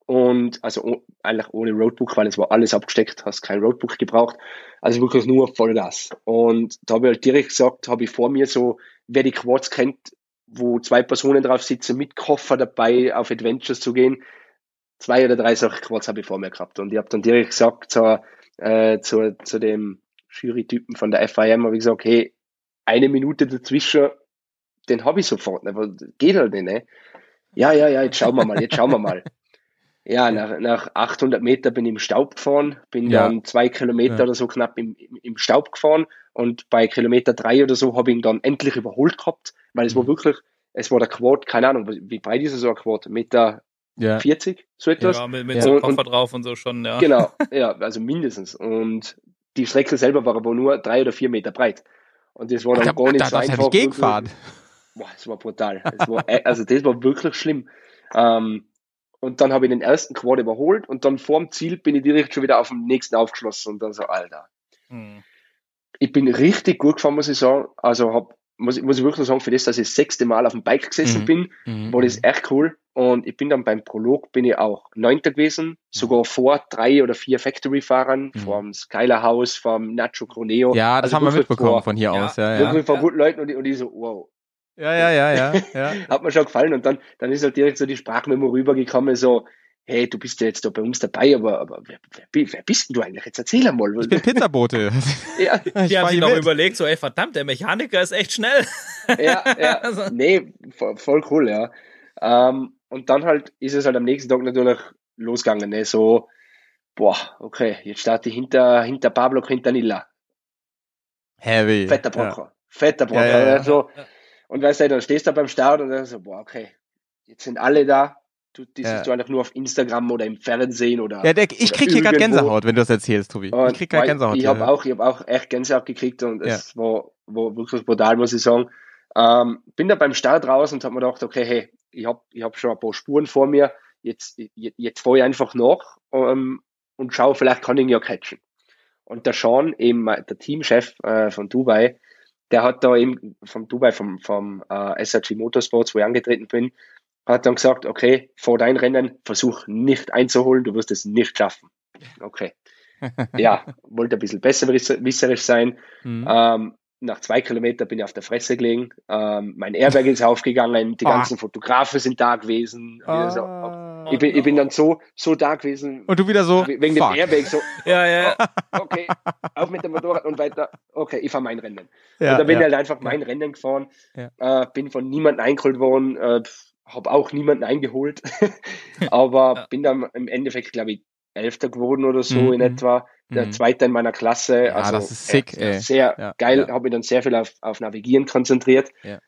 [SPEAKER 4] und also eigentlich ohne Roadbook, weil es war alles abgesteckt, hast kein Roadbook gebraucht, also wirklich nur Vollgas. Und da habe ich halt direkt gesagt, habe ich vor mir so, wer die Quads kennt, wo zwei Personen drauf sitzen, mit Koffer dabei auf Adventures zu gehen, zwei oder drei solche Quads habe ich vor mir gehabt. Und ich habe dann direkt gesagt zu, äh, zu, zu dem Jury-Typen von der FIM habe ich gesagt, hey, eine Minute dazwischen, den habe ich sofort, ne? geht halt nicht, ne? Ja, ja, ja, jetzt schauen wir mal, jetzt schauen wir mal. Ja, nach, nach 800 Meter bin ich im Staub gefahren, bin ja. dann zwei Kilometer ja. oder so knapp im, im Staub gefahren und bei Kilometer drei oder so habe ich ihn dann endlich überholt gehabt, weil es mhm. war wirklich, es war der Quad, keine Ahnung, wie breit ist so ein Quad? Meter ja. 40, so etwas.
[SPEAKER 2] Ja, mit, mit ja. so einem Koffer und, drauf und so schon, ja.
[SPEAKER 4] Genau, ja, also mindestens. Und die Strecke selber war aber nur drei oder vier Meter breit. Und das war dann Ach, gar nicht da, so
[SPEAKER 1] das einfach. Gegenfahren.
[SPEAKER 4] Boah, das war brutal. Das war, äh, also das war wirklich schlimm. Ähm, und dann habe ich den ersten Quad überholt und dann vorm Ziel bin ich direkt schon wieder auf dem nächsten aufgeschlossen und dann so, Alter. Hm. Ich bin richtig gut gefahren, muss ich sagen. Also hab, muss, ich, muss ich wirklich sagen, für das, dass ich das sechste Mal auf dem Bike gesessen mhm. bin, mhm. war das echt cool. Und ich bin dann beim Prolog, bin ich auch Neunter gewesen, sogar vor drei oder vier Factory-Fahrern, mhm. vom Skyler House, vom Nacho Croneo.
[SPEAKER 1] Ja, das also haben wir mitbekommen vor, von hier ja, aus. Ja,
[SPEAKER 4] ja. Wirklich von guten Leuten und, und ich so, wow.
[SPEAKER 1] Ja, ja, ja, ja. ja.
[SPEAKER 4] Hat mir schon gefallen. Und dann, dann ist halt direkt so die Sprachmemo rübergekommen, so, hey, du bist ja jetzt da bei uns dabei, aber, aber wer, wer, wer bist denn du eigentlich? Jetzt erzähl einmal.
[SPEAKER 1] Ich bin Pizzabote.
[SPEAKER 2] ja. Die haben sich noch mit. überlegt, so, ey, verdammt, der Mechaniker ist echt schnell.
[SPEAKER 4] ja, ja. Also. Nee, voll, voll cool, ja. Ähm, und dann halt ist es halt am nächsten Tag natürlich losgegangen, ne? so, boah, okay, jetzt starte ich hinter, hinter Pablo Quintanilla.
[SPEAKER 1] Heavy.
[SPEAKER 4] Fetter Brocker. Ja. Fetter Brocker. Ja, ja, also, und weißt du, dann stehst du beim Start und dann so, boah, okay, jetzt sind alle da, du, die
[SPEAKER 1] Ja.
[SPEAKER 4] siehst du eigentlich nur auf Instagram oder im Fernsehen oder.
[SPEAKER 1] Ja, der, ich krieg hier gerade
[SPEAKER 4] irgendwo.
[SPEAKER 1] Gänsehaut, wenn du das erzählst, Tobi.
[SPEAKER 4] Und
[SPEAKER 1] Ich krieg gerade Gänsehaut.
[SPEAKER 4] Ich habe
[SPEAKER 1] ja.
[SPEAKER 4] auch, ich auch echt Gänsehaut gekriegt und es war, war wirklich brutal, muss ich sagen. Ähm, bin da beim Start raus und habe mir gedacht, okay, hey, ich habe ich hab schon ein paar Spuren vor mir, jetzt, jetzt, jetzt fahre ich einfach nach ähm, und schaue, vielleicht kann ich ihn ja catchen. Und der Sean, eben der Teamchef äh, von Dubai, der hat da eben vom Dubai, vom, vom äh, SRG Motorsports, wo ich angetreten bin, hat dann gesagt, okay, vor dein Rennen, versuch nicht einzuholen, du wirst es nicht schaffen. Okay. ja, wollte ein bisschen besserwisserisch sein.
[SPEAKER 1] Mhm.
[SPEAKER 4] Ähm, nach zwei Kilometern bin ich auf der Fresse gelegen. Ähm, mein Airbag ist aufgegangen, die
[SPEAKER 1] Ah.
[SPEAKER 4] ganzen Fotografen sind da gewesen. Also,
[SPEAKER 1] Ah.
[SPEAKER 4] Ich, bin, ich bin dann so, so da gewesen,
[SPEAKER 1] Und du wieder so,
[SPEAKER 4] wegen
[SPEAKER 1] fuck.
[SPEAKER 4] dem Airbag, so,
[SPEAKER 2] Ja, ja.
[SPEAKER 4] okay, auf mit dem Motorrad und weiter, okay, ich fahre mein Rennen.
[SPEAKER 1] Ja,
[SPEAKER 4] und da bin
[SPEAKER 1] ja.
[SPEAKER 4] ich halt einfach mein Rennen gefahren,
[SPEAKER 1] Ja.
[SPEAKER 4] äh, bin von niemandem eingeholt worden, äh, habe auch niemanden eingeholt, aber
[SPEAKER 2] Ja.
[SPEAKER 4] bin dann im Endeffekt, glaube ich, Elfter geworden oder so
[SPEAKER 1] Mhm.
[SPEAKER 4] in etwa, der
[SPEAKER 1] Mhm.
[SPEAKER 4] Zweite in meiner Klasse.
[SPEAKER 1] Ja,
[SPEAKER 4] also
[SPEAKER 1] das ist sick,
[SPEAKER 4] äh,
[SPEAKER 1] ey.
[SPEAKER 4] Sehr
[SPEAKER 1] Ja,
[SPEAKER 4] geil,
[SPEAKER 1] ja.
[SPEAKER 4] habe mich dann sehr viel auf, auf Navigieren konzentriert.
[SPEAKER 1] Ja.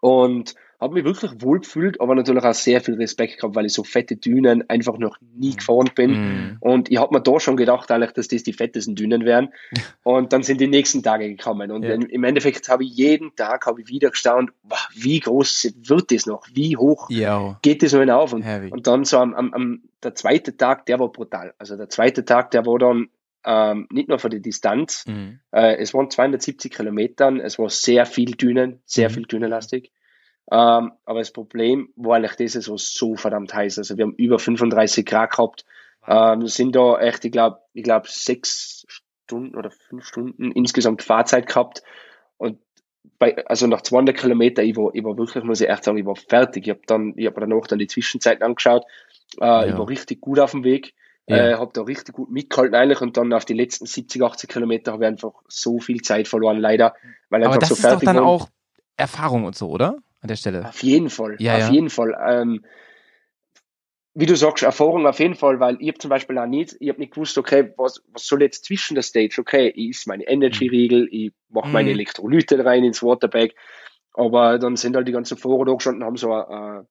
[SPEAKER 4] Und habe mich wirklich wohl gefühlt, aber natürlich auch sehr viel Respekt gehabt, weil ich so fette Dünen einfach noch nie gefahren bin.
[SPEAKER 1] Mhm.
[SPEAKER 4] Und ich habe mir da schon gedacht, eigentlich, dass das die fettesten Dünen wären. Und dann sind die nächsten Tage gekommen. Und
[SPEAKER 1] Ja.
[SPEAKER 4] im- Endeffekt habe ich jeden Tag habe ich wieder gestaunt, wow, wie groß wird das noch? Wie hoch
[SPEAKER 1] Yo.
[SPEAKER 4] geht das noch hinauf? Und, und dann so am, am, am der zweite Tag, der war brutal. Also der zweite Tag, der war dann ähm, nicht nur für die Distanz,
[SPEAKER 1] Mhm.
[SPEAKER 4] äh, es waren 270 Kilometern, es war sehr viel Dünen, sehr
[SPEAKER 1] Mhm.
[SPEAKER 4] viel dünenlastig. Ähm, aber das Problem war eigentlich, das es war so verdammt heiß. Also wir haben über 35 Grad gehabt. Ähm, sind da echt, ich glaube, ich glaube sechs Stunden oder fünf Stunden insgesamt Fahrzeit gehabt. Und bei, also nach 200 Kilometer, ich war, ich war wirklich, muss ich echt sagen, ich war fertig. Ich habe dann, ich habe danach dann die Zwischenzeiten angeschaut. Äh, Ich
[SPEAKER 1] Ja.
[SPEAKER 4] war richtig gut auf dem Weg.
[SPEAKER 1] Ja.
[SPEAKER 4] Äh, habe da richtig gut mitgehalten eigentlich und dann auf die letzten 70, 80 Kilometer habe ich einfach so viel Zeit verloren, leider, weil
[SPEAKER 1] Aber
[SPEAKER 4] einfach
[SPEAKER 1] das
[SPEAKER 4] so
[SPEAKER 1] ist doch
[SPEAKER 4] fertig
[SPEAKER 1] dann
[SPEAKER 4] war.
[SPEAKER 1] auch Erfahrung und so, oder? An der Stelle.
[SPEAKER 4] Auf jeden Fall,
[SPEAKER 1] Ja,
[SPEAKER 4] auf
[SPEAKER 1] ja.
[SPEAKER 4] jeden Fall. Ähm, wie du sagst, Erfahrung auf jeden Fall, weil ich habe zum Beispiel auch nicht, ich habe nicht gewusst, okay, was, was soll jetzt zwischen der Stage? Okay, ich is meine Energy-Riegel, ich mache meine
[SPEAKER 2] Mhm.
[SPEAKER 4] Elektrolyte rein ins Waterbag, aber dann sind halt die ganzen Fahrer da gestanden, haben so ein,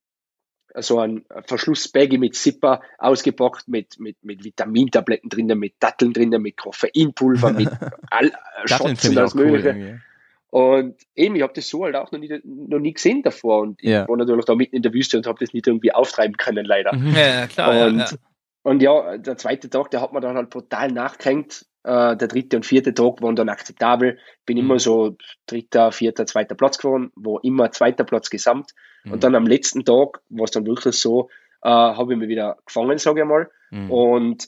[SPEAKER 4] äh, so ein Verschlussbaggy mit Zipper ausgepackt, mit, mit, mit Vitamintabletten drinnen, mit Datteln drinnen, mit Koffeinpulver, mit all, äh,
[SPEAKER 1] Datteln
[SPEAKER 4] und
[SPEAKER 1] auch
[SPEAKER 4] alles
[SPEAKER 1] cool
[SPEAKER 4] Mögliche.
[SPEAKER 1] irgendwie.
[SPEAKER 4] Und eben, ich habe das so halt auch noch nie, noch nie gesehen davor. Und
[SPEAKER 1] Ja.
[SPEAKER 4] ich war natürlich da mitten in der Wüste und habe das nicht irgendwie auftreiben können, leider.
[SPEAKER 1] Mhm.
[SPEAKER 2] Ja, ja, klar. Ja,
[SPEAKER 4] und,
[SPEAKER 2] ja.
[SPEAKER 4] und ja, der zweite Tag, der hat mir dann halt brutal nachgehängt. Äh, der dritte und vierte Tag waren dann akzeptabel. Bin
[SPEAKER 1] Mhm.
[SPEAKER 4] immer so dritter, vierter, zweiter Platz geworden, war immer zweiter Platz gesamt.
[SPEAKER 1] Mhm.
[SPEAKER 4] Und dann am letzten Tag war es dann wirklich so, äh, habe ich mich wieder gefangen, sage ich mal,
[SPEAKER 1] Mhm.
[SPEAKER 4] und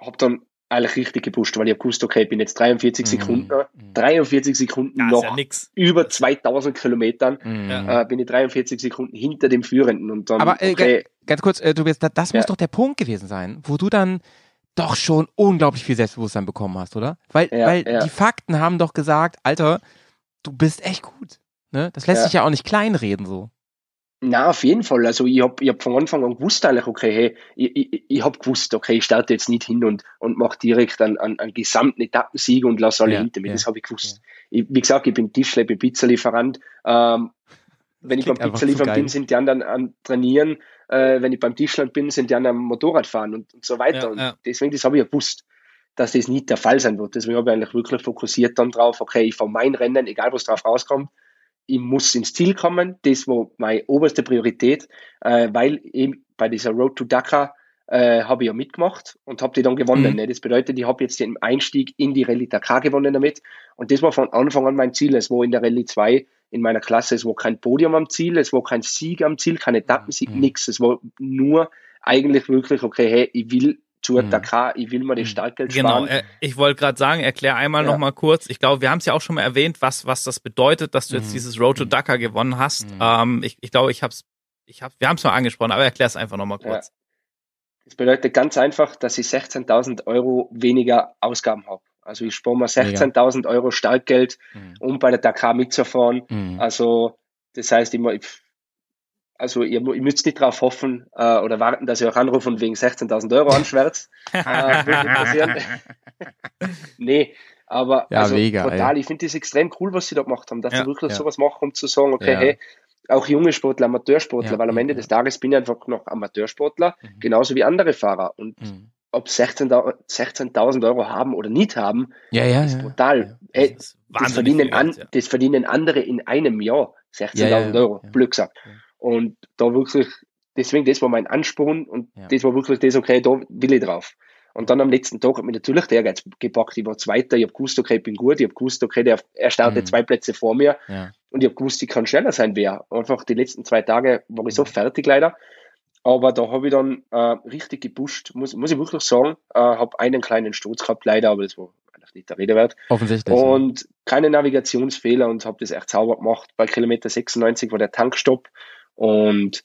[SPEAKER 4] habe dann eigentlich richtig gepusht, weil ich habe gewusst, okay, ich bin jetzt 43
[SPEAKER 1] Mhm.
[SPEAKER 4] Sekunden,
[SPEAKER 1] Mhm.
[SPEAKER 4] 43 Sekunden
[SPEAKER 2] ist
[SPEAKER 4] noch
[SPEAKER 2] ja nix.
[SPEAKER 4] über 2000 Kilometern
[SPEAKER 1] Mhm.
[SPEAKER 2] Ja.
[SPEAKER 4] äh, bin ich 43 Sekunden hinter dem Führenden und dann,
[SPEAKER 1] Aber, äh,
[SPEAKER 4] okay,
[SPEAKER 1] Ganz kurz, äh, Tobias, da, das muss
[SPEAKER 4] Ja.
[SPEAKER 1] doch der Punkt gewesen sein, wo du dann doch schon unglaublich viel Selbstbewusstsein bekommen hast, oder? Weil,
[SPEAKER 4] Ja,
[SPEAKER 1] weil
[SPEAKER 4] ja.
[SPEAKER 1] die Fakten haben doch gesagt, Alter, du bist echt gut. Ne? Das lässt
[SPEAKER 4] Ja.
[SPEAKER 1] sich ja auch nicht kleinreden so.
[SPEAKER 4] Na, auf jeden Fall. Also ich habe ich hab von Anfang an gewusst eigentlich, okay, hey, ich, ich, ich habe gewusst, okay, ich starte jetzt nicht hin und, und mache direkt einen, einen, einen gesamten Etappensieg und lasse alle
[SPEAKER 1] Ja,
[SPEAKER 4] hinter mir.
[SPEAKER 1] ja,
[SPEAKER 4] Das habe ich gewusst. Ich, wie gesagt, ich bin Tischler, ich bin Pizzalieferant. Ähm, wenn ich beim
[SPEAKER 1] geil.
[SPEAKER 4] bin, sind die anderen am Trainieren. Äh, wenn ich beim Tischler bin, sind die anderen am Motorrad fahren und, und so weiter.
[SPEAKER 2] Ja,
[SPEAKER 4] und
[SPEAKER 2] ja.
[SPEAKER 4] deswegen, das habe ich ja gewusst, dass das nicht der Fall sein wird. Deswegen habe ich eigentlich wirklich fokussiert dann drauf, okay, ich fahre mein Rennen, egal was drauf rauskommt. Ich muss ins Ziel kommen. Das war meine oberste Priorität, äh, weil eben bei dieser Road to Dakar äh, habe ich ja mitgemacht und habe die dann gewonnen.
[SPEAKER 1] Mhm.
[SPEAKER 4] Ne? Das bedeutet, ich habe jetzt den Einstieg in die Rallye Dakar gewonnen damit. Und das war von Anfang an mein Ziel. Es war in der Rallye 2 in meiner Klasse, es war kein Podium am Ziel, es war kein Sieg am Ziel, kein Etappensieg,
[SPEAKER 1] Mhm.
[SPEAKER 4] nix. Es war nur eigentlich wirklich, okay, hey, ich will zur
[SPEAKER 1] Mhm.
[SPEAKER 4] Dakar, ich will mir das
[SPEAKER 1] Mhm.
[SPEAKER 4] Startgeld
[SPEAKER 2] Genau,
[SPEAKER 4] sparen.
[SPEAKER 2] äh, ich wollte gerade sagen, erklär einmal
[SPEAKER 4] Ja.
[SPEAKER 2] noch mal kurz. Ich glaube, wir haben es ja auch schon mal erwähnt, was, was das bedeutet, dass du jetzt
[SPEAKER 1] Mhm.
[SPEAKER 2] dieses Road to
[SPEAKER 1] Mhm.
[SPEAKER 2] Dakar gewonnen hast.
[SPEAKER 1] Mhm.
[SPEAKER 2] Ähm, ich ich glaube, ich habe es, ich hab, wir haben es mal angesprochen, aber erklär es einfach noch mal
[SPEAKER 4] Ja.
[SPEAKER 2] kurz.
[SPEAKER 4] Das bedeutet ganz einfach, dass ich 16.000 Euro weniger Ausgaben habe. Also ich spare mir 16.000 Euro Startgeld,
[SPEAKER 1] Mhm.
[SPEAKER 4] um bei der Dakar mitzufahren.
[SPEAKER 1] Mhm.
[SPEAKER 4] Also das heißt, ich, mu- ich- also ihr, ihr müsst nicht darauf hoffen äh, oder warten, dass ihr euch anruft und wegen 16.000 Euro anschwärzt. äh, nee, aber
[SPEAKER 1] Ja,
[SPEAKER 4] also
[SPEAKER 1] mega,
[SPEAKER 4] total, ich finde das extrem cool, was sie da gemacht haben, dass
[SPEAKER 2] Ja,
[SPEAKER 4] sie wirklich
[SPEAKER 1] ja.
[SPEAKER 4] sowas machen, um zu sagen, okay,
[SPEAKER 1] Ja.
[SPEAKER 4] hey, auch junge Sportler, Amateursportler,
[SPEAKER 1] Ja,
[SPEAKER 4] weil am Ende
[SPEAKER 1] ja.
[SPEAKER 4] des Tages bin ich einfach noch Amateursportler,
[SPEAKER 1] Mhm.
[SPEAKER 4] genauso wie andere Fahrer. Und
[SPEAKER 1] Mhm.
[SPEAKER 4] ob 16.000 16.000 Euro haben oder nicht haben,
[SPEAKER 1] Ja, ja,
[SPEAKER 4] ist brutal.
[SPEAKER 1] Ja.
[SPEAKER 4] Ey,
[SPEAKER 2] Das ist
[SPEAKER 4] das, verdienen an, das verdienen andere in einem Jahr 16.000
[SPEAKER 1] Ja, ja, ja,
[SPEAKER 4] Euro,
[SPEAKER 1] ja.
[SPEAKER 4] blöd gesagt.
[SPEAKER 1] Ja.
[SPEAKER 4] Und da wirklich, deswegen, das war mein Ansporn und
[SPEAKER 1] Ja.
[SPEAKER 4] das war wirklich das, okay, da will ich drauf. Und dann am letzten Tag hat mich natürlich der Ehrgeiz gepackt. Ich war Zweiter, ich habe gewusst, okay, ich bin gut, ich habe gewusst, okay, der, er startet
[SPEAKER 1] Mhm.
[SPEAKER 4] zwei Plätze vor mir
[SPEAKER 1] Ja.
[SPEAKER 4] und ich habe gewusst, ich kann schneller sein, wer. Einfach die letzten zwei Tage war ich so
[SPEAKER 1] Mhm.
[SPEAKER 4] fertig leider. Aber da habe ich dann äh, richtig gepusht, muss, muss ich wirklich sagen. Äh, habe einen kleinen Sturz gehabt, leider, aber das war eigentlich nicht der Rede wert.
[SPEAKER 1] Offensichtlich. ja.
[SPEAKER 4] Und keine Navigationsfehler und habe das echt sauber gemacht. Bei Kilometer 96 war der Tankstopp und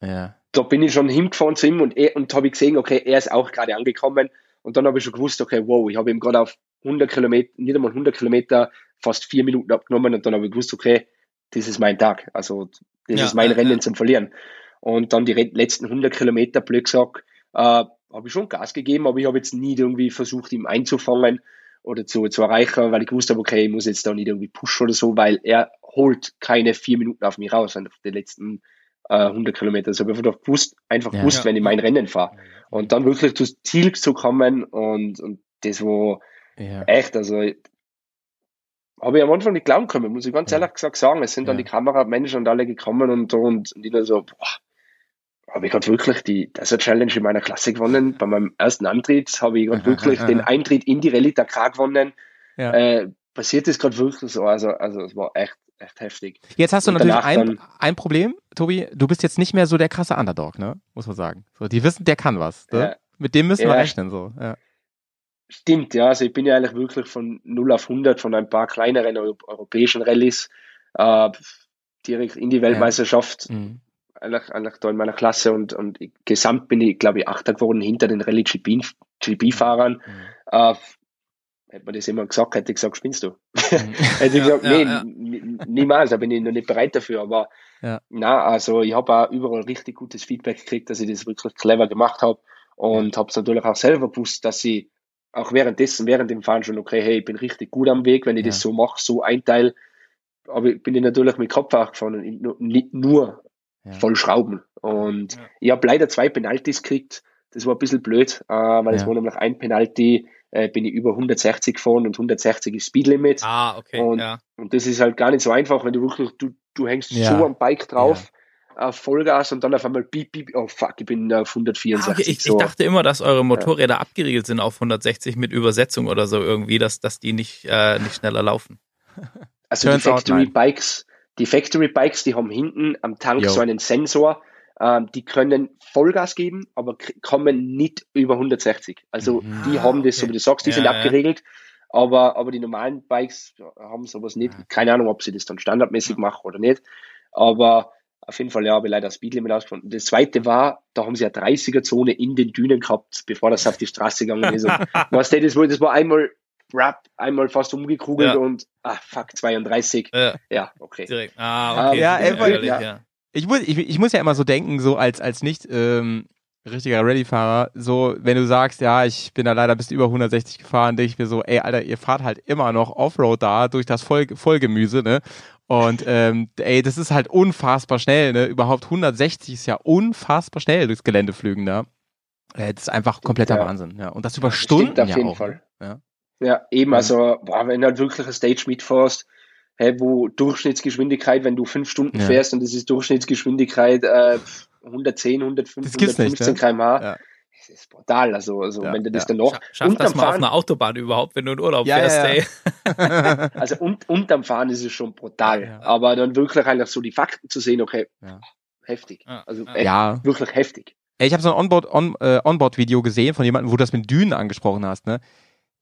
[SPEAKER 1] ja.
[SPEAKER 4] da bin ich schon hingefahren zu ihm und, er, und habe ich gesehen, okay, er ist auch gerade angekommen. Und dann habe ich schon gewusst, okay, wow, ich habe ihm gerade auf 100 Kilometer, nicht einmal 100 Kilometer, fast vier Minuten abgenommen und dann habe ich gewusst, okay, das ist mein Tag. Also, das
[SPEAKER 2] Ja,
[SPEAKER 4] ist mein
[SPEAKER 2] ja,
[SPEAKER 4] Rennen
[SPEAKER 2] ja.
[SPEAKER 4] zum Verlieren. Und dann die letzten 100 Kilometer, blöd gesagt, äh, habe ich schon Gas gegeben, aber ich habe jetzt nie irgendwie versucht, ihm einzufangen oder zu, zu erreichen, weil ich gewusst habe, okay, ich muss jetzt da nicht irgendwie pushen oder so, weil er holt keine vier Minuten auf mich raus, auf die letzten äh, 100 Kilometer. Habe ich einfach gewusst, einfach
[SPEAKER 1] Ja.
[SPEAKER 4] gewusst,
[SPEAKER 2] Ja.
[SPEAKER 4] wenn ich mein Rennen fahre. Und dann wirklich zum Ziel zu kommen und, und das war
[SPEAKER 1] ja.
[SPEAKER 4] echt, also habe ich am Anfang nicht glauben können, muss ich ganz
[SPEAKER 1] Ja.
[SPEAKER 4] ehrlich gesagt sagen. Es sind dann die Kameramenschen und alle gekommen und, und, und ich dann so, boah, habe ich gerade wirklich die Desert Challenge in meiner Klasse gewonnen. Bei meinem ersten Antritt habe ich gerade wirklich den. Eintritt in die Rallye Dakar gewonnen.
[SPEAKER 1] Ja.
[SPEAKER 4] Äh, passiert ist gerade wirklich so, also, also es war echt, echt heftig.
[SPEAKER 1] Jetzt hast du
[SPEAKER 4] Und
[SPEAKER 1] natürlich ein, ein Problem, Tobi. Du bist jetzt nicht mehr so der krasse Underdog, ne? Muss man sagen. So, die wissen, der kann was. Ne?
[SPEAKER 4] Ja.
[SPEAKER 1] Mit dem müssen wir
[SPEAKER 4] Ja.
[SPEAKER 1] rechnen, so. Ja.
[SPEAKER 4] Stimmt, ja. Also ich bin ja eigentlich wirklich von 0 auf 100 von ein paar kleineren Eu europäischen Rallyes äh, direkt in die Weltmeisterschaft,
[SPEAKER 1] Mhm.
[SPEAKER 4] Eigentlich, eigentlich da in meiner Klasse und, und ich, gesamt bin ich, glaube ich, Achter geworden hinter den Rallye GP-Fahrern.
[SPEAKER 1] Mhm.
[SPEAKER 4] Äh, hätte man das jemand gesagt, hätte ich gesagt, spinnst du.
[SPEAKER 1] Mhm.
[SPEAKER 4] Hätte ich
[SPEAKER 2] Ja,
[SPEAKER 4] gesagt,
[SPEAKER 2] ja,
[SPEAKER 4] nee,
[SPEAKER 2] ja.
[SPEAKER 4] niemals, da bin ich noch nicht bereit dafür. Aber na, also ich habe auch überall richtig gutes Feedback gekriegt, dass ich das wirklich clever gemacht habe und habe es natürlich auch selber gewusst, dass ich auch währenddessen, während dem Fahren schon, okay, hey, ich bin richtig gut am Weg, wenn ich das so mache, so einteile. Aber ich bin ich natürlich mit Kopf auch gefahren und nicht nur
[SPEAKER 1] Ja.
[SPEAKER 4] voll schrauben. Und
[SPEAKER 2] Ja.
[SPEAKER 4] ich habe leider zwei Penalties gekriegt. Das war ein bisschen blöd, äh, weil es
[SPEAKER 1] Ja.
[SPEAKER 4] war nämlich ein Penalty, äh, bin ich über 160 gefahren und 160 ist Speedlimit.
[SPEAKER 2] Ah, okay,
[SPEAKER 4] Und-
[SPEAKER 2] ja.
[SPEAKER 4] Und das ist halt gar nicht so einfach, wenn du wirklich, du, du hängst
[SPEAKER 1] Ja.
[SPEAKER 4] so am Bike drauf, auf Vollgas und dann auf einmal piep, piep, oh fuck, ich bin auf
[SPEAKER 2] Ah,
[SPEAKER 4] 164.
[SPEAKER 2] okay. ich,
[SPEAKER 4] so.
[SPEAKER 2] ich dachte immer, dass eure Motorräder abgeriegelt sind auf 160 mit Übersetzung oder so irgendwie, dass, dass die nicht, äh, nicht schneller laufen.
[SPEAKER 4] also die
[SPEAKER 1] turns out,
[SPEAKER 4] Factory
[SPEAKER 1] nein.
[SPEAKER 4] Bikes, die Factory Bikes, die haben hinten am Tank
[SPEAKER 1] Jo.
[SPEAKER 4] so einen Sensor, ähm, die können Vollgas geben, aber kommen nicht über 160. Also
[SPEAKER 1] Mhm.
[SPEAKER 4] die
[SPEAKER 2] Ah,
[SPEAKER 4] haben das, so
[SPEAKER 2] okay.
[SPEAKER 4] wie du sagst, die
[SPEAKER 2] Ja,
[SPEAKER 4] sind
[SPEAKER 2] ja.
[SPEAKER 4] abgeregelt. Aber, aber die normalen Bikes haben sowas nicht.
[SPEAKER 1] Ja.
[SPEAKER 4] Keine Ahnung, ob sie das dann standardmäßig machen oder nicht. Aber auf jeden Fall, ja, habe ich leider das Speedlimit ausgefunden. Das zweite war, da haben sie eine 30er-Zone in den Dünen gehabt, bevor das auf die Straße gegangen ist. Und weißt du, das war, das war einmal Rap, einmal fast umgekugelt
[SPEAKER 2] Ja.
[SPEAKER 4] und, ah, fuck, 32.
[SPEAKER 2] Ja,
[SPEAKER 4] Ja, okay.
[SPEAKER 2] direkt. Ah, okay.
[SPEAKER 1] Ja, einfach-
[SPEAKER 4] ja.
[SPEAKER 2] ja.
[SPEAKER 1] Ich muss, ich, ich muss ja immer so denken, so als, als nicht ähm, richtiger Rallye-Fahrer, so wenn du sagst, ja, ich bin da leider bis über 160 gefahren, denke ich mir so, ey, Alter, ihr fahrt halt immer noch Offroad da durch das Voll, Vollgemüse, ne? Und ähm, ey, das ist halt unfassbar schnell, ne? Überhaupt 160 ist ja unfassbar schnell durchs Gelände flügen da. Äh, das ist einfach kompletter
[SPEAKER 4] Ja.
[SPEAKER 1] Wahnsinn, ja. Und das über
[SPEAKER 4] Stimmt
[SPEAKER 1] Stunden
[SPEAKER 4] auf
[SPEAKER 1] ja
[SPEAKER 4] jeden
[SPEAKER 1] auch.
[SPEAKER 4] Fall.
[SPEAKER 1] Ja.
[SPEAKER 4] Ja, eben, also, boah, wenn du halt wirklich eine Stage mitfährst, hey, wo Durchschnittsgeschwindigkeit, wenn du fünf Stunden
[SPEAKER 1] Ja.
[SPEAKER 4] fährst und das ist Durchschnittsgeschwindigkeit äh, 110, 105,
[SPEAKER 1] Das gibt's nicht,
[SPEAKER 4] 115 kmh,
[SPEAKER 1] Ja.
[SPEAKER 4] das ist brutal. Also, also
[SPEAKER 1] Ja,
[SPEAKER 4] wenn du das
[SPEAKER 1] ja.
[SPEAKER 4] dann noch
[SPEAKER 2] Scha schaff
[SPEAKER 4] unterm
[SPEAKER 2] das mal auf
[SPEAKER 4] Fahren,
[SPEAKER 2] einer Autobahn überhaupt, wenn du in Urlaub
[SPEAKER 1] Ja,
[SPEAKER 2] fährst,
[SPEAKER 1] ja, ja.
[SPEAKER 2] ey.
[SPEAKER 4] also und, unterm Fahren ist es schon brutal.
[SPEAKER 1] Ja.
[SPEAKER 4] Aber dann wirklich einfach so die Fakten zu sehen, okay,
[SPEAKER 1] Ja.
[SPEAKER 4] heftig.
[SPEAKER 2] Ja.
[SPEAKER 4] Also echt,
[SPEAKER 1] Ja.
[SPEAKER 4] wirklich heftig.
[SPEAKER 1] Ich habe so ein Onboard, on, äh, Onboard-Video gesehen von jemandem, wo du das mit Dünen angesprochen hast, ne?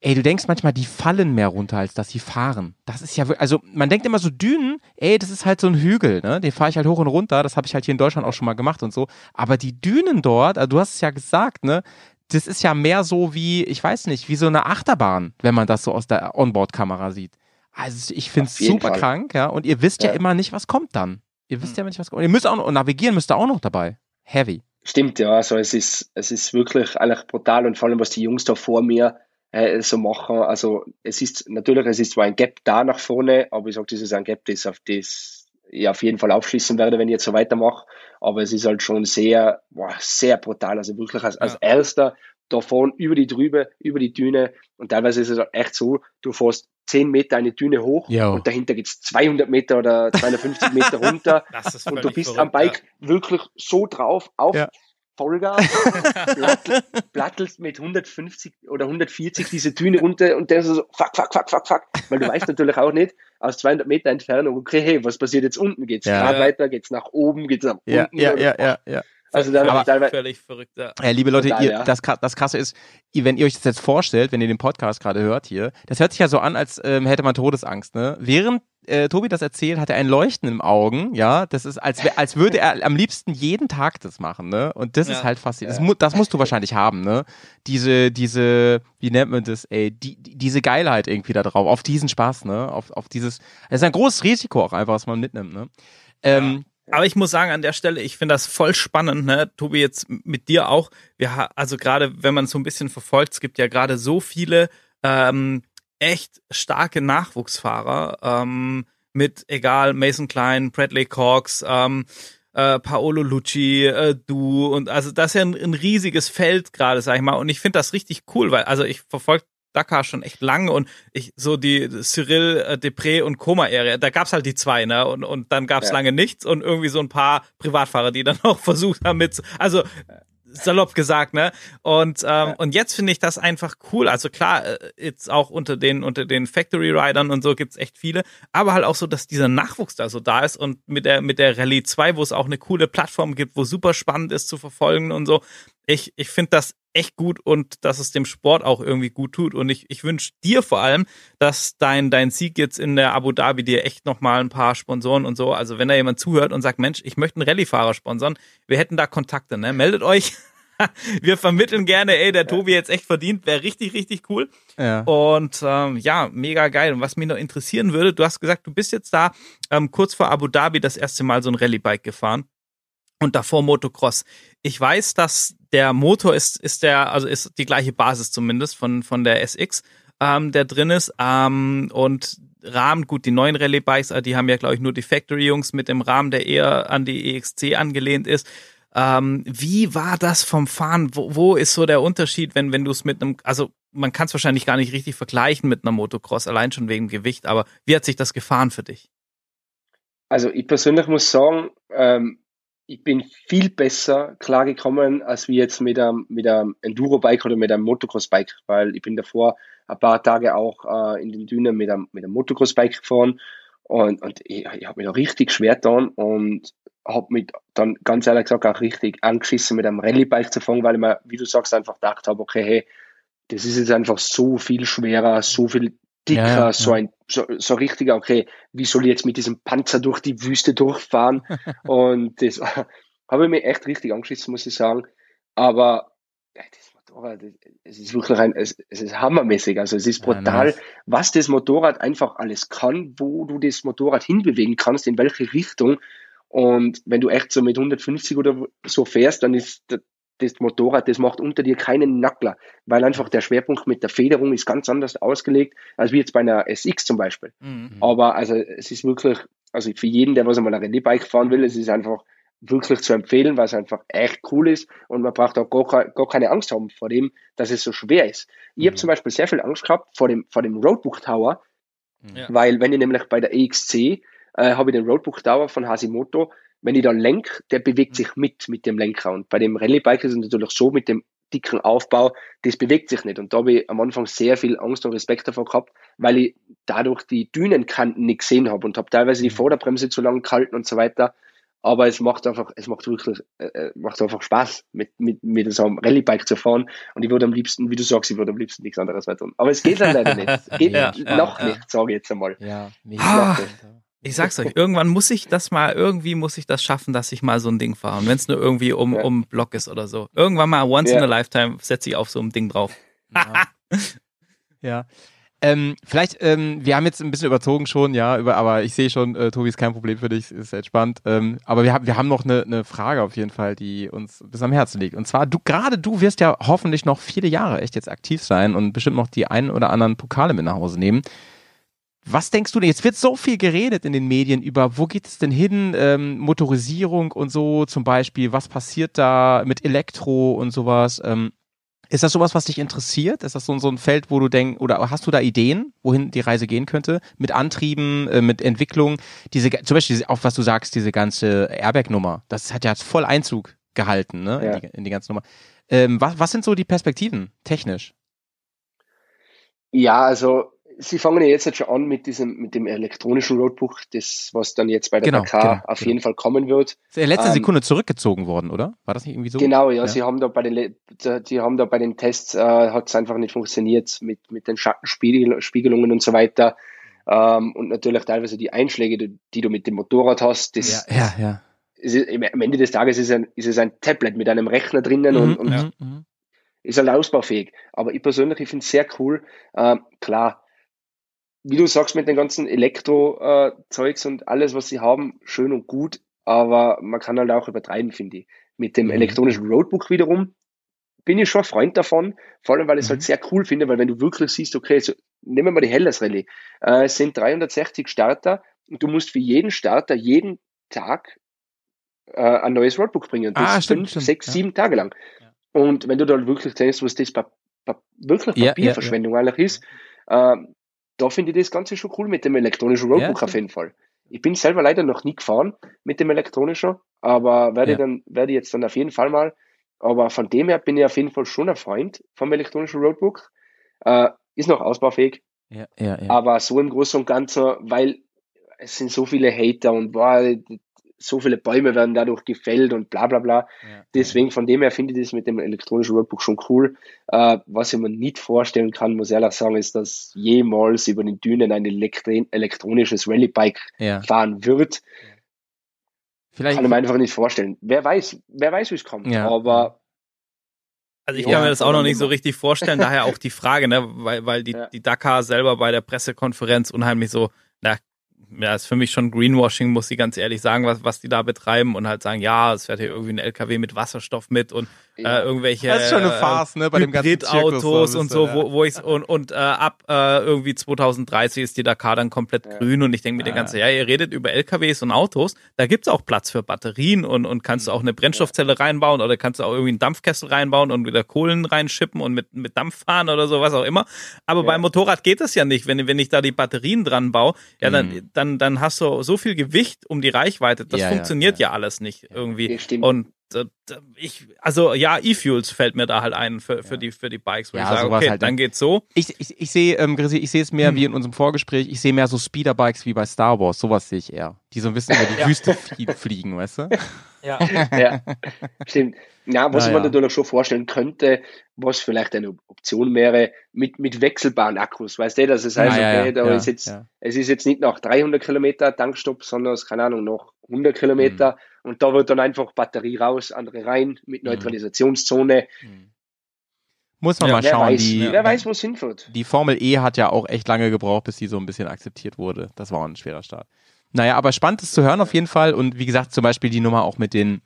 [SPEAKER 1] Ey, du denkst manchmal, die fallen mehr runter, als dass sie fahren. Das ist ja wirklich, also man denkt immer so Dünen, ey, das ist halt so ein Hügel, ne? Den fahre ich halt hoch und runter, das habe ich halt hier in Deutschland auch schon mal gemacht und so. Aber die Dünen dort, also du hast es ja gesagt, ne? Das ist ja mehr so wie, ich weiß nicht, wie so eine Achterbahn, wenn man das so aus der Onboard-Kamera sieht. Also ich finde es super
[SPEAKER 4] Fall.
[SPEAKER 1] krank, ja. Und ihr wisst ja.
[SPEAKER 4] Ja.
[SPEAKER 1] immer nicht, was kommt dann. Ihr wisst
[SPEAKER 2] Hm.
[SPEAKER 1] ja nicht, was kommt. Und ihr müsst auch noch, und navigieren müsst ihr auch noch dabei. Heavy.
[SPEAKER 4] Stimmt, ja. Also es ist, es ist wirklich eigentlich brutal und vor allem, was die Jungs da vor mir äh, so machen. Also es ist natürlich, es ist zwar ein Gap da nach vorne, aber ich sage, das ist ein Gap, das auf das ich auf jeden Fall aufschließen werde, wenn ich jetzt so weitermache. Aber es ist halt schon sehr, boah, sehr brutal. Also wirklich als, als erster davon über die Drübe, über die Düne. Und teilweise ist es halt echt so, du fährst 10 Meter eine Düne hoch
[SPEAKER 1] Jo.
[SPEAKER 4] und dahinter geht's 200 Meter oder 250 Meter runter. Und du bist
[SPEAKER 2] verrückt,
[SPEAKER 4] am Bike wirklich so drauf auf
[SPEAKER 1] Ja.
[SPEAKER 4] Vollgas, plattel, plattelst mit 150 oder 140 diese Düne runter und der ist so, fuck, fuck, fuck, fuck, fuck, weil du weißt natürlich auch nicht, aus 200 Meter Entfernung, okay, hey, was passiert jetzt unten? Geht's
[SPEAKER 1] Ja.
[SPEAKER 4] gerade
[SPEAKER 2] Ja.
[SPEAKER 4] weiter? Geht's nach oben? Geht's nach
[SPEAKER 1] Ja,
[SPEAKER 4] unten?
[SPEAKER 1] ja, ja, ja, ja.
[SPEAKER 4] Also dann
[SPEAKER 2] völlig,
[SPEAKER 4] teilweise,
[SPEAKER 2] völlig verrückt. Ja.
[SPEAKER 1] Ja, liebe Leute,
[SPEAKER 4] Total,
[SPEAKER 1] ihr,
[SPEAKER 4] ja.
[SPEAKER 1] das, das Krasse ist, wenn ihr euch das jetzt vorstellt, wenn ihr den Podcast gerade hört hier, das hört sich ja so an, als ähm, hätte man Todesangst. Ne? Während äh, Tobi das erzählt, hat er ein Leuchten im Augen. Ja, das ist, als, als würde er am liebsten jeden Tag das machen. Ne? Und das
[SPEAKER 2] Ja.
[SPEAKER 1] ist halt faszinierend. Das, mu das musst du wahrscheinlich haben. Ne? Diese, diese, wie nennt man das? Ey, die, die, diese Geilheit irgendwie da drauf, auf diesen Spaß. Ne? Auf, auf dieses. Das ist ein großes Risiko auch einfach, was man mitnimmt. Ne? Ähm,
[SPEAKER 2] Aber ich muss sagen, an der Stelle, ich finde das voll spannend, ne? Tobi, jetzt mit dir auch. Wir, also gerade, wenn man so ein bisschen verfolgt, es gibt ja gerade so viele ähm, echt starke Nachwuchsfahrer ähm, mit, egal, Mason Klein, Bradley Cox, ähm, äh, Paolo Lucci, äh, du und also das ist ja ein, ein riesiges Feld gerade, sag ich mal. Und ich finde das richtig cool, weil also ich verfolge Dakar schon echt lange und ich so die Cyril äh, Depré und Koma-Area, da gab's halt die zwei, ne? Und, und dann gab's
[SPEAKER 4] Ja.
[SPEAKER 2] lange nichts und irgendwie so ein paar Privatfahrer, die dann auch versucht haben mit, also salopp gesagt, ne? Und ähm, und jetzt finde ich das einfach cool. Also klar, äh, jetzt auch unter den unter den Factory Riders und so gibt's echt viele, aber halt auch so, dass dieser Nachwuchs da so da ist und mit der mit der Rallye 2, wo es auch eine coole Plattform gibt, wo super spannend ist zu verfolgen und so. Ich ich finde das echt gut und dass es dem Sport auch irgendwie gut tut und ich ich wünsche dir vor allem, dass dein dein Sieg jetzt in der Abu Dhabi dir echt noch mal ein paar Sponsoren und so, also wenn da jemand zuhört und sagt, Mensch, ich möchte einen Rallye-Fahrer sponsern, wir hätten da Kontakte, ne? Meldet euch. Wir vermitteln gerne, ey, der Tobi jetzt echt verdient, wäre richtig, richtig cool.
[SPEAKER 1] ja.
[SPEAKER 2] Und ähm, ja, mega geil. Und was mich noch interessieren würde, du hast gesagt, du bist jetzt da ähm, kurz vor Abu Dhabi das erste Mal so ein Rallye-Bike gefahren und davor Motocross. Ich weiß, dass der Motor ist, ist der, also ist die gleiche Basis zumindest von, von der SX, ähm, der drin ist. Ähm, und Rahmen, gut, die neuen Rallye-Bikes, äh, die haben ja, glaube ich, nur die Factory-Jungs mit dem Rahmen, der eher an die EXC angelehnt ist. Ähm, wie war das vom Fahren? Wo, wo ist so der Unterschied, wenn, wenn du es mit einem, also man kann es wahrscheinlich gar nicht richtig vergleichen mit einer Motocross, allein schon wegen Gewicht, aber wie hat sich das gefahren für dich?
[SPEAKER 4] Also ich persönlich muss sagen, ähm, ich bin viel besser klargekommen als wie jetzt mit einem, mit einem Enduro-Bike oder mit einem Motocross-Bike, weil ich bin davor ein paar Tage auch äh, in den Dünen mit einem, mit einem Motocross-Bike gefahren und, und ich, ich habe mich da richtig schwer getan und habe mich dann ganz ehrlich gesagt auch richtig angeschissen mit einem Rallye-Bike zu fahren, weil ich mir, wie du sagst, einfach gedacht habe, okay, hey, das ist jetzt einfach so viel schwerer, so viel dicker,
[SPEAKER 1] Ja, ja,
[SPEAKER 4] so ein so, so richtiger, okay, wie soll ich jetzt mit diesem Panzer durch die Wüste durchfahren? und das habe ich mir echt richtig angeschissen, muss ich sagen. Aber ja, das Motorrad, es ist wirklich ein, es, es ist hammermäßig. Also es ist brutal,
[SPEAKER 1] nice.
[SPEAKER 4] was das Motorrad einfach alles kann, wo du das Motorrad hinbewegen kannst, in welche Richtung. Und wenn du echt so mit 150 oder so fährst, dann ist das, Motorrad, das macht unter dir keinen Nackler, weil einfach der Schwerpunkt mit der Federung ist ganz anders ausgelegt, als wie jetzt bei einer SX zum Beispiel.
[SPEAKER 2] Mhm.
[SPEAKER 4] Aber also es ist wirklich, also für jeden, der was einmal ein Rallye-Bike fahren will, es ist einfach wirklich zu empfehlen, weil es einfach echt cool ist und man braucht auch gar, gar keine Angst haben vor dem, dass es so schwer ist. Ich habe
[SPEAKER 1] Mhm.
[SPEAKER 4] zum Beispiel sehr viel Angst gehabt vor dem, vor dem Roadbook Tower,
[SPEAKER 2] Ja.
[SPEAKER 4] weil wenn ich nämlich bei der EXC äh, habe ich den Roadbook Tower von Hasimoto, wenn ich dann lenk, der bewegt sich mit, mit dem Lenker. Und bei dem Rallye-Bike ist es natürlich so, mit dem dicken Aufbau, das bewegt sich nicht. Und da habe ich am Anfang sehr viel Angst und Respekt davor gehabt, weil ich dadurch die Dünenkanten nicht gesehen habe und habe teilweise die
[SPEAKER 1] Mhm.
[SPEAKER 4] Vorderbremse zu lang gehalten und so weiter. Aber es macht einfach, es macht wirklich, äh, äh, macht einfach Spaß, mit, mit, mit so einem Rallye-Bike zu fahren. Und ich würde am liebsten, wie du sagst, ich würde am liebsten nichts anderes mehr tun. Aber es geht halt leider nicht. Es geht
[SPEAKER 2] Ja,
[SPEAKER 4] noch
[SPEAKER 2] ja.
[SPEAKER 4] nicht, sage ich jetzt einmal.
[SPEAKER 1] Ja,
[SPEAKER 2] Ah,
[SPEAKER 4] nicht.
[SPEAKER 2] Ich sag's euch, irgendwann muss ich das mal, irgendwie muss ich das schaffen, dass ich mal so ein Ding fahre. Und wenn es nur irgendwie um,
[SPEAKER 4] Ja.
[SPEAKER 2] um Block ist oder so. Irgendwann mal, once in
[SPEAKER 4] Ja.
[SPEAKER 2] a lifetime, setze ich auf so ein Ding drauf.
[SPEAKER 1] Ja. ja. Ähm, vielleicht, ähm, wir haben jetzt ein bisschen überzogen schon, ja, über, aber ich sehe schon, äh, Tobi ist kein Problem für dich, ist entspannt. Ähm, aber wir haben, wir haben noch eine, eine Frage auf jeden Fall, die uns bis am Herzen liegt. Und zwar, du, gerade du wirst ja hoffentlich noch viele Jahre echt jetzt aktiv sein und bestimmt noch die einen oder anderen Pokale mit nach Hause nehmen. Was denkst du denn? Jetzt wird so viel geredet in den Medien über, wo geht es denn hin? Ähm, Motorisierung und so zum Beispiel. Was passiert da mit Elektro und sowas? Ähm, ist das sowas, was dich interessiert? Ist das so, so ein Feld, wo du denkst, oder hast du da Ideen, wohin die Reise gehen könnte? Mit Antrieben, äh, mit Entwicklung? Diese, zum Beispiel auch was du sagst, diese ganze Airbag-Nummer. Das hat ja voll Einzug gehalten, ne?
[SPEAKER 4] Ja.
[SPEAKER 1] In, die, in die ganze Nummer. Ähm, was, was sind so die Perspektiven, technisch?
[SPEAKER 4] Ja, also sie fangen ja jetzt halt schon an mit diesem, mit dem elektronischen Roadbook, das, was dann jetzt bei der
[SPEAKER 1] Genau,
[SPEAKER 4] Dakar
[SPEAKER 1] genau,
[SPEAKER 4] auf
[SPEAKER 1] genau.
[SPEAKER 4] jeden Fall kommen wird.
[SPEAKER 1] Ist in letzter
[SPEAKER 4] Ähm,
[SPEAKER 1] Sekunde zurückgezogen worden, oder? War das nicht irgendwie so?
[SPEAKER 4] Genau, ja,
[SPEAKER 1] Ja.
[SPEAKER 4] sie haben da bei den, die haben da bei den Tests, äh, hat es einfach nicht funktioniert mit, mit den Schattenspiegelungen und so weiter. Ähm, und natürlich teilweise die Einschläge, die, die du mit dem Motorrad hast, das,
[SPEAKER 1] Ja, ja. ja.
[SPEAKER 4] ist, am Ende des Tages ist, ein, ist es ein Tablet mit einem Rechner drinnen und, und
[SPEAKER 1] mhm, mhm.
[SPEAKER 4] ist halt ausbaufähig. Aber ich persönlich, ich finde es sehr cool. Ähm, klar, wie du sagst, mit den ganzen Elektro-Zeugs und alles, was sie haben, schön und gut, aber man kann halt auch übertreiben, finde ich. Mit dem
[SPEAKER 1] Mhm.
[SPEAKER 4] elektronischen Roadbook wiederum bin ich schon ein Freund davon, vor allem, weil ich es
[SPEAKER 1] Mhm.
[SPEAKER 4] halt sehr cool finde, weil wenn du wirklich siehst, okay, so, nehmen wir mal die Hellas Rallye, äh, es sind 360 Starter und du musst für jeden Starter jeden Tag äh, ein neues Roadbook bringen. Das
[SPEAKER 1] Ah,
[SPEAKER 4] ist
[SPEAKER 1] stimmt,
[SPEAKER 4] fünf,
[SPEAKER 1] stimmt,
[SPEAKER 4] sechs,
[SPEAKER 1] ja.
[SPEAKER 4] sieben Tage lang. Und wenn du da wirklich denkst, was das pa pa wirklich
[SPEAKER 1] Ja, ja,
[SPEAKER 4] Papierverschwendung eigentlich ist, ähm, da finde ich das Ganze schon cool mit dem elektronischen Roadbook
[SPEAKER 1] Ja,
[SPEAKER 4] auf jeden Fall. Ich bin selber leider noch nie gefahren mit dem elektronischen, aber werde
[SPEAKER 1] Ja.
[SPEAKER 4] dann werde ich jetzt dann auf jeden Fall mal. Aber von dem her bin ich auf jeden Fall schon ein Freund vom elektronischen Roadbook. Äh, ist noch ausbaufähig,
[SPEAKER 1] Ja, ja, ja.
[SPEAKER 4] aber so im Großen und Ganzen, weil es sind so viele Hater und boah, so viele Bäume werden dadurch gefällt und bla bla bla.
[SPEAKER 1] Ja,
[SPEAKER 4] Deswegen von dem her finde ich das mit dem elektronischen Roadbook schon cool. Äh, was ich mir nicht vorstellen kann, muss ich ehrlich sagen, ist, dass jemals über den Dünen ein elektri- elektronisches Rallye-Bike
[SPEAKER 1] ja.
[SPEAKER 4] fahren wird.
[SPEAKER 1] Vielleicht,
[SPEAKER 4] Kann ich mir einfach nicht vorstellen. Wer weiß, wer weiß, wie es kommt.
[SPEAKER 1] Ja.
[SPEAKER 4] Aber
[SPEAKER 2] Also ich kann mir das auch noch nicht so richtig vorstellen, daher auch die Frage, ne, weil, weil die,
[SPEAKER 4] Ja.
[SPEAKER 2] die Dakar selber bei der Pressekonferenz unheimlich so, na, ja, ist für mich schon Greenwashing, muss ich ganz ehrlich sagen, was, was die da betreiben und halt sagen, ja, es fährt hier irgendwie ein LKW mit Wasserstoff mit und äh, irgendwelche
[SPEAKER 1] Das ist schon eine
[SPEAKER 2] äh,
[SPEAKER 1] Farce, ne, bei dem ganzen ein
[SPEAKER 2] und so, wo, wo ich und, und äh, ab äh, irgendwie 2030 ist die Dakar dann komplett
[SPEAKER 4] Ja.
[SPEAKER 2] grün und ich denke mir
[SPEAKER 1] Ja.
[SPEAKER 2] ganze, ja, ihr redet über LKWs und Autos, da gibt's auch Platz für Batterien und, und kannst du auch eine Brennstoffzelle reinbauen oder kannst du auch irgendwie einen Dampfkessel reinbauen und wieder Kohlen reinschippen und mit, mit Dampf fahren oder so, was auch immer. Aber
[SPEAKER 4] Ja.
[SPEAKER 2] beim Motorrad geht das ja nicht, wenn, wenn ich da die Batterien dran baue, ja, dann,
[SPEAKER 1] Mhm.
[SPEAKER 2] dann, dann hast du so viel Gewicht um die Reichweite, das funktioniert
[SPEAKER 1] ja.
[SPEAKER 2] ja, alles nicht irgendwie. Und ich, also ja, E-Fuels fällt mir da halt ein für, für die für die Bikes, wo
[SPEAKER 1] Ja,
[SPEAKER 2] ich sage, okay,
[SPEAKER 1] halt,
[SPEAKER 2] dann geht's so.
[SPEAKER 1] Ich, ich, ich sehe, ähm, Grisi, ich sehe es mehr
[SPEAKER 2] Hm.
[SPEAKER 1] wie in unserem Vorgespräch, ich sehe mehr so Speederbikes wie bei Star Wars, sowas sehe ich eher. Die so ein bisschen über die Wüste flie fliegen, weißt du?
[SPEAKER 2] Ja.
[SPEAKER 4] ja, stimmt. Ja, was
[SPEAKER 1] Na
[SPEAKER 4] ich mir
[SPEAKER 1] ja.
[SPEAKER 4] natürlich schon vorstellen könnte, was vielleicht eine Option wäre, mit, mit wechselbaren Akkus. Weißt du, dass es heißt,
[SPEAKER 1] Ja, ja,
[SPEAKER 4] okay, da
[SPEAKER 1] ja,
[SPEAKER 4] ist jetzt,
[SPEAKER 1] ja.
[SPEAKER 4] es ist jetzt nicht nach 300 Kilometer Tankstopp, sondern es, keine Ahnung, noch 100 Kilometer. Und da wird dann einfach Batterie raus, andere rein, mit
[SPEAKER 1] Mhm.
[SPEAKER 4] Neutralisationszone.
[SPEAKER 1] Muss man
[SPEAKER 2] Ja,
[SPEAKER 1] mal
[SPEAKER 4] wer
[SPEAKER 1] schauen,
[SPEAKER 4] weiß,
[SPEAKER 1] die,
[SPEAKER 4] wer weiß, wo es hinführt.
[SPEAKER 1] die Formel E hat ja auch echt lange gebraucht, bis die so ein bisschen akzeptiert wurde. Das war auch ein schwerer Start. Naja, aber spannend ist zu hören auf jeden Fall. Und wie gesagt, zum Beispiel die Nummer auch mit den,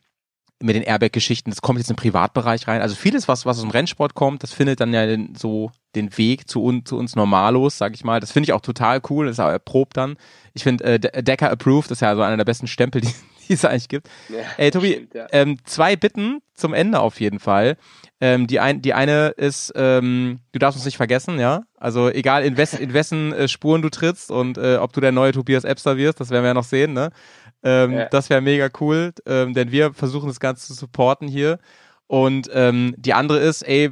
[SPEAKER 1] mit den Airbag-Geschichten, das kommt jetzt im Privatbereich rein. Also vieles, was, was aus dem Rennsport kommt, das findet dann ja den, so den Weg zu, un, zu uns Normalos, sag ich mal. Das finde ich auch total cool. Das ist auch erprobt dann. Ich finde, äh, De- Decker Approved ist ja so einer der besten Stempel, die, die es eigentlich gibt.
[SPEAKER 4] Ja,
[SPEAKER 1] Ey, Tobi,
[SPEAKER 4] stimmt, ja.
[SPEAKER 1] ähm, zwei Bitten zum Ende auf jeden Fall. Ähm, die, ein, die eine ist, ähm, du darfst uns nicht vergessen, ja. Also egal in, wes, in wessen äh, Spuren du trittst und äh, ob du der neue Tobias Epster wirst, das werden wir ja noch sehen, ne? Ähm,
[SPEAKER 4] Ja.
[SPEAKER 1] Das wäre mega cool, ähm, denn wir versuchen das Ganze zu supporten hier. Und ähm, die andere ist, ey,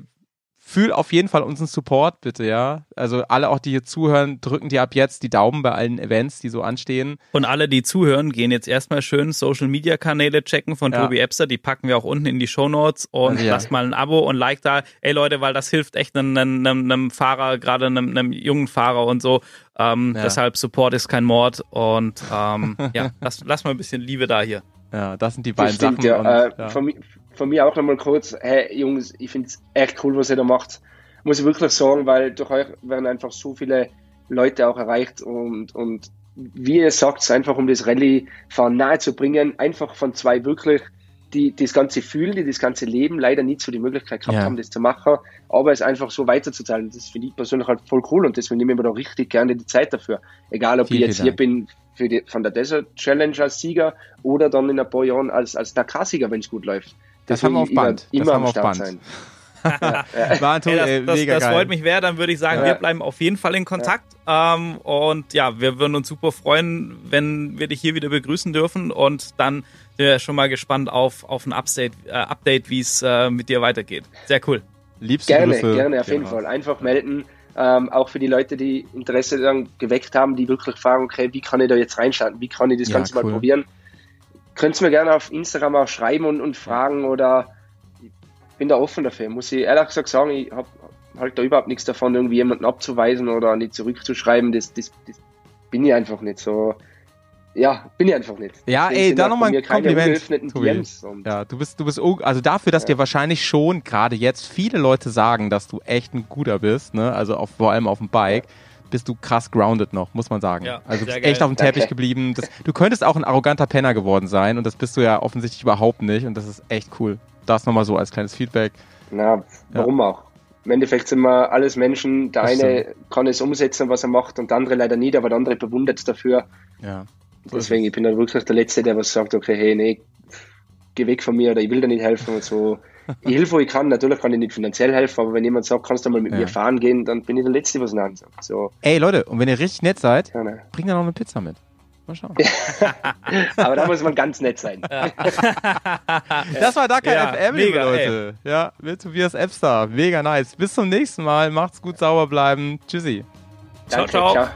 [SPEAKER 1] fühl auf jeden Fall unseren Support, bitte, ja. Also alle auch, die hier zuhören, drücken dir ab jetzt die Daumen bei allen Events, die so anstehen.
[SPEAKER 2] Und alle, die zuhören, gehen jetzt erstmal schön Social Media Kanäle checken von
[SPEAKER 1] Ja.
[SPEAKER 2] Tobi Epster. Die packen wir auch unten in die Show Notes und
[SPEAKER 1] ja.
[SPEAKER 2] lasst mal ein Abo und Like da. Ey Leute, weil das hilft echt einem, einem, einem Fahrer, gerade einem, einem jungen Fahrer und so. Ähm,
[SPEAKER 1] Ja.
[SPEAKER 2] Deshalb Support ist kein Mord und ähm, ja, lass, lass mal ein bisschen Liebe da hier.
[SPEAKER 1] Ja, das sind die
[SPEAKER 4] Das
[SPEAKER 1] beiden
[SPEAKER 4] stimmt,
[SPEAKER 1] Sachen.
[SPEAKER 4] ja.
[SPEAKER 1] und,
[SPEAKER 4] äh,
[SPEAKER 1] ja.
[SPEAKER 4] Von, von mir auch nochmal kurz, hey Jungs, ich finde es echt cool, was ihr da macht. Muss ich wirklich sagen, weil durch euch werden einfach so viele Leute auch erreicht und, und wie ihr sagt, einfach um das Rallye-Fahren nahe zu bringen, einfach von zwei wirklich die das Ganze fühlen, die das ganze Leben leider nie so die Möglichkeit gehabt
[SPEAKER 1] Ja.
[SPEAKER 4] haben, das zu machen, aber es einfach so weiterzuteilen. Das finde ich persönlich halt voll cool und deswegen nehme ich mir da richtig gerne die Zeit dafür. Egal, ob
[SPEAKER 1] Vielen,
[SPEAKER 4] ich jetzt
[SPEAKER 1] vielen
[SPEAKER 4] hier bin für die, von der Desert Challenge als Sieger oder dann in ein paar Jahren als, als Dakar-Sieger, wenn es gut läuft.
[SPEAKER 1] Das haben wir auf Band.
[SPEAKER 4] Immer,
[SPEAKER 1] Das haben wir auf Band.
[SPEAKER 4] sein.
[SPEAKER 1] War Antonio,
[SPEAKER 2] Ey,
[SPEAKER 1] ey,
[SPEAKER 2] das, das,
[SPEAKER 1] mega
[SPEAKER 2] das
[SPEAKER 1] geil.
[SPEAKER 2] freut mich wer, dann würde ich sagen,
[SPEAKER 4] Ja.
[SPEAKER 2] wir bleiben auf jeden Fall in Kontakt. Ähm, und ja, wir würden uns super freuen, wenn wir dich hier wieder begrüßen dürfen. Und dann sind wir schon mal gespannt auf, auf ein Update, äh, Update wie es äh, mit dir weitergeht. Sehr cool.
[SPEAKER 1] Liebste
[SPEAKER 4] Gerne,
[SPEAKER 1] Grüße.
[SPEAKER 4] gerne, auf jeden
[SPEAKER 1] Genau.
[SPEAKER 4] Fall. Einfach melden. Ähm, auch für die Leute, die Interesse dann geweckt haben, die wirklich fragen, okay, wie kann ich da jetzt reinstarten? Wie kann ich das
[SPEAKER 1] Ja,
[SPEAKER 4] Ganze
[SPEAKER 1] cool.
[SPEAKER 4] mal probieren? Könnt mir gerne auf Instagram auch schreiben und, und fragen oder ich bin da offen dafür. Muss ich ehrlich gesagt sagen, ich habe halt da überhaupt nichts davon, irgendwie jemanden abzuweisen oder nicht zurückzuschreiben. Das, das, das bin ich einfach nicht so. Ja, bin ich einfach nicht.
[SPEAKER 1] Ja,
[SPEAKER 4] Deswegen
[SPEAKER 1] ey, da nochmal ein Kompliment.
[SPEAKER 4] DMs.
[SPEAKER 1] Ja, du bist, du bist, also dafür, dass dir wahrscheinlich schon gerade jetzt viele Leute sagen, dass du echt ein guter bist, ne, also auf, vor allem auf dem Bike, bist du krass grounded noch, muss man sagen.
[SPEAKER 2] Ja,
[SPEAKER 1] also bist echt
[SPEAKER 2] geil.
[SPEAKER 1] auf dem Teppich
[SPEAKER 4] Danke.
[SPEAKER 1] geblieben. Das, du könntest auch ein arroganter Penner geworden sein und das bist du ja offensichtlich überhaupt nicht und das ist echt cool. Das nochmal so als kleines Feedback.
[SPEAKER 4] Na, warum auch? Im Endeffekt sind wir alles Menschen. Der
[SPEAKER 1] Das
[SPEAKER 4] eine kann es umsetzen, was er macht, und der andere leider nicht, aber der andere bewundert es dafür.
[SPEAKER 1] Ja. So
[SPEAKER 4] Deswegen, ich bin dann wirklich der Letzte, der was sagt, okay, hey, nee, geh weg von mir oder ich will dir nicht helfen und so. Ich helfe, wo ich kann. Natürlich kann ich nicht finanziell helfen, aber wenn jemand sagt, kannst du mal mit
[SPEAKER 1] Ja.
[SPEAKER 4] mir fahren gehen, dann bin ich der Letzte, was Nein sagt. So,
[SPEAKER 1] Ey Leute, und wenn ihr richtig nett seid,
[SPEAKER 4] ja, ne.
[SPEAKER 1] bringt dann noch eine Pizza mit. Mal schauen.
[SPEAKER 4] Aber da muss man ganz nett sein.
[SPEAKER 1] Das war Dakar
[SPEAKER 2] Ja,
[SPEAKER 1] FM,
[SPEAKER 2] mega,
[SPEAKER 1] Leute. Ja, mit Tobias Epster. Mega nice. Bis zum nächsten Mal. Macht's gut, sauber bleiben. Tschüssi.
[SPEAKER 2] Ciao,
[SPEAKER 4] Danke,
[SPEAKER 2] ciao.
[SPEAKER 4] ciao.